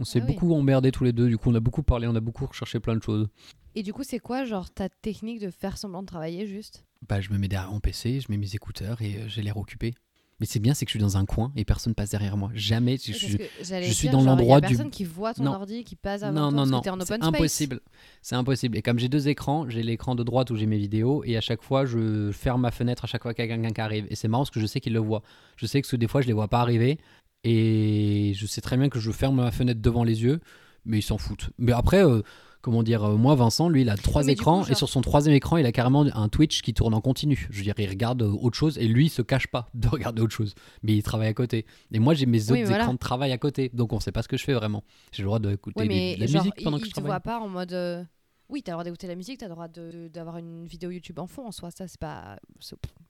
On s'est Ah oui. beaucoup emmerdé tous les deux. Du coup, on a beaucoup parlé, on a beaucoup recherché plein de choses. Et du coup, c'est quoi, genre, ta technique de faire semblant de travailler juste? Bah, je me mets derrière mon PC, je mets mes écouteurs et euh, j'ai l'air occupé. Mais c'est bien, c'est que je suis dans un coin et personne passe derrière moi. Jamais. Je, Ouais, je- suis dans l'endroit du- personne qui voit ton Non. ordi, qui passe avant non, toi, non, non, c'est impossible. C'est impossible. Et comme j'ai deux écrans, j'ai l'écran de droite où j'ai mes vidéos et à chaque fois, je ferme ma fenêtre à chaque fois qu'il y a quelqu'un qui arrive. Et c'est marrant parce que je sais qu'il le voit. Je sais que des fois, je les vois pas arriver et je sais très bien que je ferme ma fenêtre devant les yeux, mais ils s'en foutent. Mais après, euh, comment dire, euh, moi, Vincent, lui, il a trois mais du écrans coup, et sur son troisième écran, il a carrément un Twitch qui tourne en continu. Je veux dire, il regarde euh, autre chose et lui, il se cache pas de regarder autre chose, mais il travaille à côté. Et moi, j'ai mes autres voilà. écrans de travail à côté, donc on sait pas ce que je fais vraiment. J'ai le droit d'écouter Ouais, des- mais de la genre, musique pendant il, que je travaille. voit pas en mode. euh, Oui, t'as le droit d'écouter la musique, t'as le droit d'avoir une vidéo YouTube en fond en soi, ça c'est pas,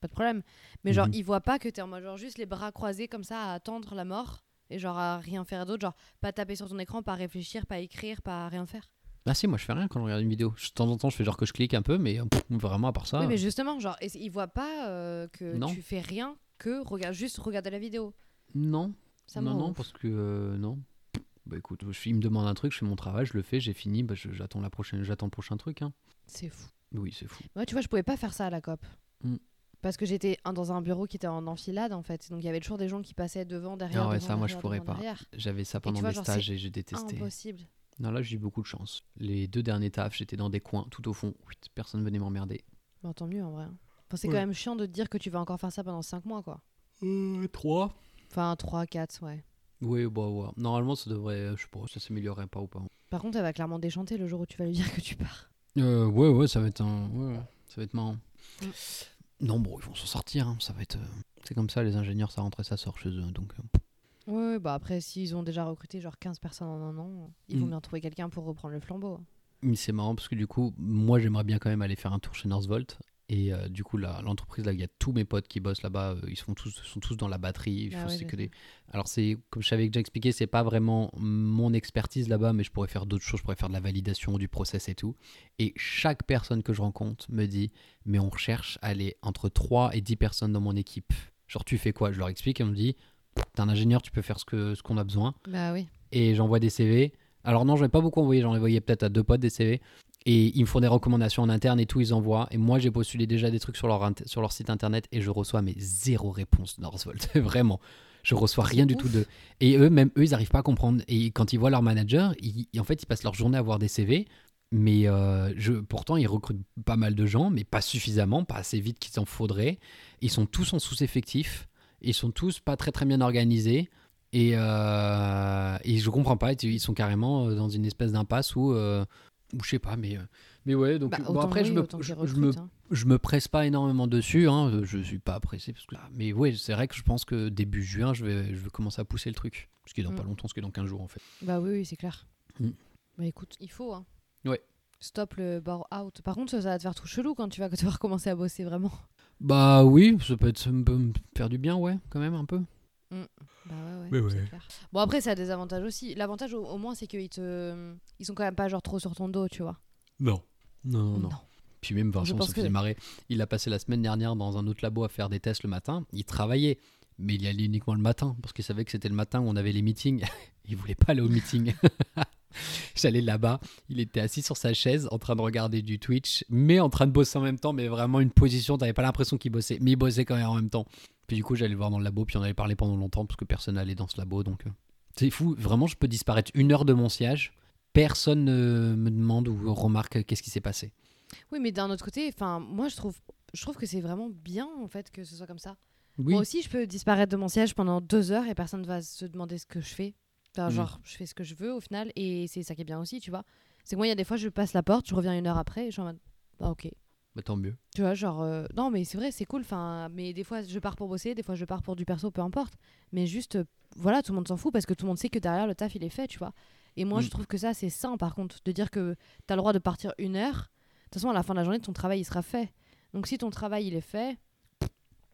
pas de problème. Mais genre, Mhm. il voit pas que t'es en mode genre juste les bras croisés comme ça à attendre la mort et genre à rien faire d'autre, genre pas taper sur ton écran, pas réfléchir, pas écrire, pas rien faire. Ah si, moi je fais rien quand je regarde une vidéo. Je- De temps en temps, je fais genre que je clique un peu, mais euh, pff, vraiment à part ça. Oui, mais justement, genre, et- il voit pas euh, que Non. tu fais rien que regarde, juste regarder la vidéo. Non, Ça non, non, parce que euh, non. Bah écoute, je, il me demande un truc, je fais mon travail, je le fais, j'ai fini, bah, j'attends la prochaine, j'attends le prochain truc. Hein. C'est fou. Oui, c'est fou. Moi, tu vois, je pouvais pas faire ça à la COP. Mm. Parce que j'étais dans un bureau qui était en enfilade, en fait. Donc, il y avait toujours des gens qui passaient devant, derrière. Ah ouais, devant, ça, moi, je pourrais pas. J'avais ça pendant mes stages et j'ai détesté. Impossible. Non, là j'ai eu beaucoup de chance. Les deux derniers tafs, j'étais dans des coins tout au fond, personne venait m'emmerder. Bon, tant mieux, en vrai. Enfin, c'est Ouais. quand même chiant de te dire que tu vas encore faire ça pendant 5 mois, quoi. Euh, trois Enfin, 3, 4, ouais. Oui, bah ouais. Normalement, ça devrait, euh, je sais pas, ça s'améliorerait pas ou pas. Par contre, elle va clairement déchanter le jour où tu vas lui dire que tu pars. Euh, ouais, ouais, ça va être un. Ouais, ouais, ça va être marrant. Mm. Non, bon, ils vont s'en sortir. hein, Ça va être. euh, C'est comme ça, les ingénieurs, ça rentre et ça sort chez eux. Donc, euh, Ouais, bah après, s'ils ont déjà recruté genre 15 personnes en un an, ils vont Mm. bien trouver quelqu'un pour reprendre le flambeau. mais c'est marrant parce que du coup, moi, j'aimerais bien quand même aller faire un tour chez Northvolt. Et euh, du coup, là, l'entreprise, là, il y a tous mes potes qui bossent là-bas. euh, ils sont tous, sont tous dans la batterie. Ah ouais, que des... Alors, c'est comme je savais déjà expliqué, c'est pas vraiment mon expertise là-bas, mais je pourrais faire d'autres choses. Je pourrais faire de la validation du process et tout. Et chaque personne que je rencontre me dit Mais on recherche à aller entre 3 et 10 personnes dans mon équipe. Genre, tu fais quoi? Je leur explique et on me dit T'es un ingénieur, tu peux faire ce qu'on ce qu'on a besoin. Bah oui. Et j'envoie des CV. Alors, non, j'en ai pas beaucoup envoyé. J'en ai envoyé peut-être à deux potes des CV. Et ils me font des recommandations en interne et tout, ils envoient. Et moi, j'ai postulé déjà des trucs sur leur, sur leur site internet et je reçois mais zéro réponse de Northvolt. Vraiment. Je reçois rien du ouf. tout de. Et eux, même eux, ils n'arrivent pas à comprendre. Et quand ils voient leur manager, ils, en fait, ils passent leur journée à voir des CV. Mais euh, je, pourtant, ils recrutent pas mal de gens, mais pas suffisamment, pas assez vite qu'il en faudrait. Ils sont tous en sous-effectif. Ils sont tous pas très très bien organisés. Et, euh, et je comprends pas. Ils sont carrément euh, dans une espèce d'impasse où. euh, où je sais pas, mais. euh, Mais ouais, donc. Bah, bon, après, oui, je me, je, me hein. je me presse pas énormément dessus, hein, je suis pas pressé parce que mais ouais, c'est vrai que je pense que début juin, je vais, je vais commencer à pousser le truc, ce qui est dans Mm. pas longtemps, ce qui est dans 15 jours en fait. Bah oui, oui, c'est clair. Mm. Bah écoute, il faut, hein. Ouais. Stop le bore out. Par contre, ça va te faire tout chelou quand tu vas devoir commencer à bosser vraiment. Bah oui, ça peut être ça peut me faire du bien, ouais, quand même un peu. Bah ouais, ouais, Mais. Bon, après, ça a des avantages aussi. L'avantage, au, au moins, c'est qu'ils te... Ils sont quand même pas genre trop sur ton dos, tu vois. Non. Non, non, non. Non. Puis même Vincent pense se faisait que- marrer. Il a passé la semaine dernière dans un autre labo à faire des tests le matin. Il travaillait, mais il y allait uniquement le matin parce qu'il savait que c'était le matin où on avait les meetings. il voulait pas aller au meeting. J'allais là-bas, il était assis sur sa chaise en train de regarder du Twitch, mais en train de bosser en même temps, mais vraiment une position, t'avais pas l'impression qu'il bossait, mais il bossait quand même en même temps. Puis du coup, j'allais le voir dans le labo, puis on avait parlé pendant longtemps parce que personne n'allait dans ce labo, donc euh, c'est fou. Vraiment, je peux disparaître une heure de mon siège, personne ne me demande ou remarque qu'est-ce qui s'est passé. Oui, mais d'un autre côté, enfin, moi, je trouve, je trouve que c'est vraiment bien, en fait, que ce soit comme ça. Oui, Moi aussi, je peux disparaître de mon siège pendant deux heures et personne va se demander ce que je fais. Enfin, Mm. genre, je fais ce que je veux au final et c'est ça qui est bien aussi, tu vois. C'est que moi, il y a des fois, je passe la porte, je reviens une heure après et je suis en mode, bah ok. bah, tant mieux. Tu vois, genre, euh, non, mais c'est vrai, c'est cool. Enfin, mais des fois, je pars pour bosser, des fois, je pars pour du perso, peu importe. Mais juste, euh, voilà, tout le monde s'en fout parce que tout le monde sait que derrière, le taf, il est fait, tu vois. Et moi, Mm. je trouve que ça, c'est sain, par contre, de dire que t'as le droit de partir une heure. De toute façon, à la fin de la journée, ton travail, il sera fait. Donc, si ton travail, il est fait,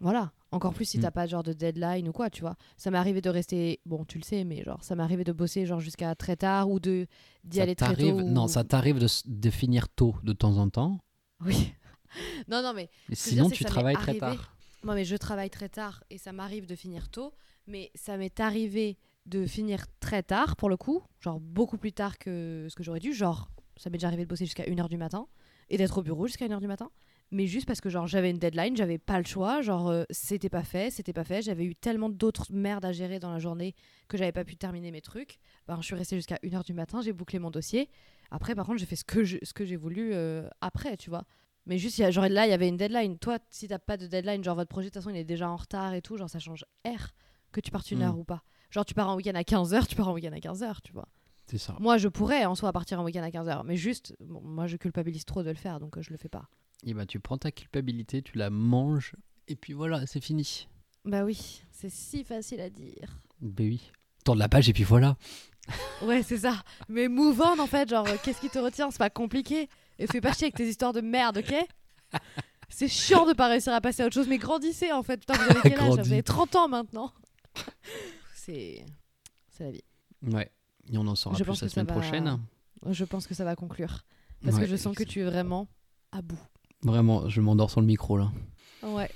voilà. Encore plus si Mm. t'as pas genre de deadline ou quoi, tu vois. Ça m'est arrivé de rester, bon, tu le sais, mais genre, ça m'est arrivé de bosser genre jusqu'à très tard ou de d'y aller très tôt. ou- Non, ça t'arrive de, finir tôt de temps en temps. Oui. non, non, mais sinon, dire, tu travailles très arrivé. tard. Moi, mais je travaille très tard et ça m'arrive de finir tôt. Mais ça m'est arrivé de finir très tard, pour le coup. Genre beaucoup plus tard que ce que j'aurais dû. Genre, ça m'est déjà arrivé de bosser jusqu'à 1h du matin et d'être au bureau jusqu'à 1h du matin. Mais juste parce que genre j'avais une deadline, j'avais pas le choix. Genre, euh, c'était pas fait, c'était pas fait. J'avais eu tellement d'autres merdes à gérer dans la journée que j'avais pas pu terminer mes trucs. Ben, je suis restée jusqu'à 1h du matin, j'ai bouclé mon dossier. Après, par contre, j'ai fait ce que je- ce que j'ai voulu euh, après, tu vois. Mais juste, y a- genre là, il y avait une deadline. Toi, si t'as pas de deadline, genre votre projet, de toute façon, il est déjà en retard et tout, genre ça change R que tu partes une Mm. heure ou pas. Genre, tu pars en week-end à 15h, tu pars en week-end à 15h, tu vois. C'est ça. Moi, je pourrais en soi partir en week-end à 15h, mais juste, bon, moi, je culpabilise trop de le faire, donc euh, je le fais pas. Et ben, tu prends ta culpabilité, tu la manges, et puis voilà, c'est fini. Bah oui, c'est si facile à dire. Ben oui. Tourne la page, et puis voilà. Ouais, c'est ça. Mais move on, en fait, genre, euh, qu'est-ce qui te retient? C'est pas compliqué. Et fais pas chier avec tes histoires de merde, ok? C'est chiant de pas réussir à passer à autre chose, mais grandissez en fait. Putain, vous avez quel âge? Là Grandis. Vous avez 30 ans maintenant. C'est. C'est la vie. Ouais. Et on en saura Je plus la semaine va- prochaine. Je pense que ça va conclure. Parce Ouais, que je sens que tu es vraiment à bout. Vraiment, je m'endors sur le micro là. Ouais.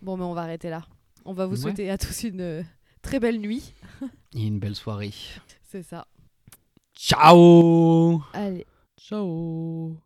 Bon, mais on va arrêter là. On va vous Ouais. souhaiter à tous une euh, très belle nuit. Et une belle soirée. C'est ça. Ciao Allez. Ciao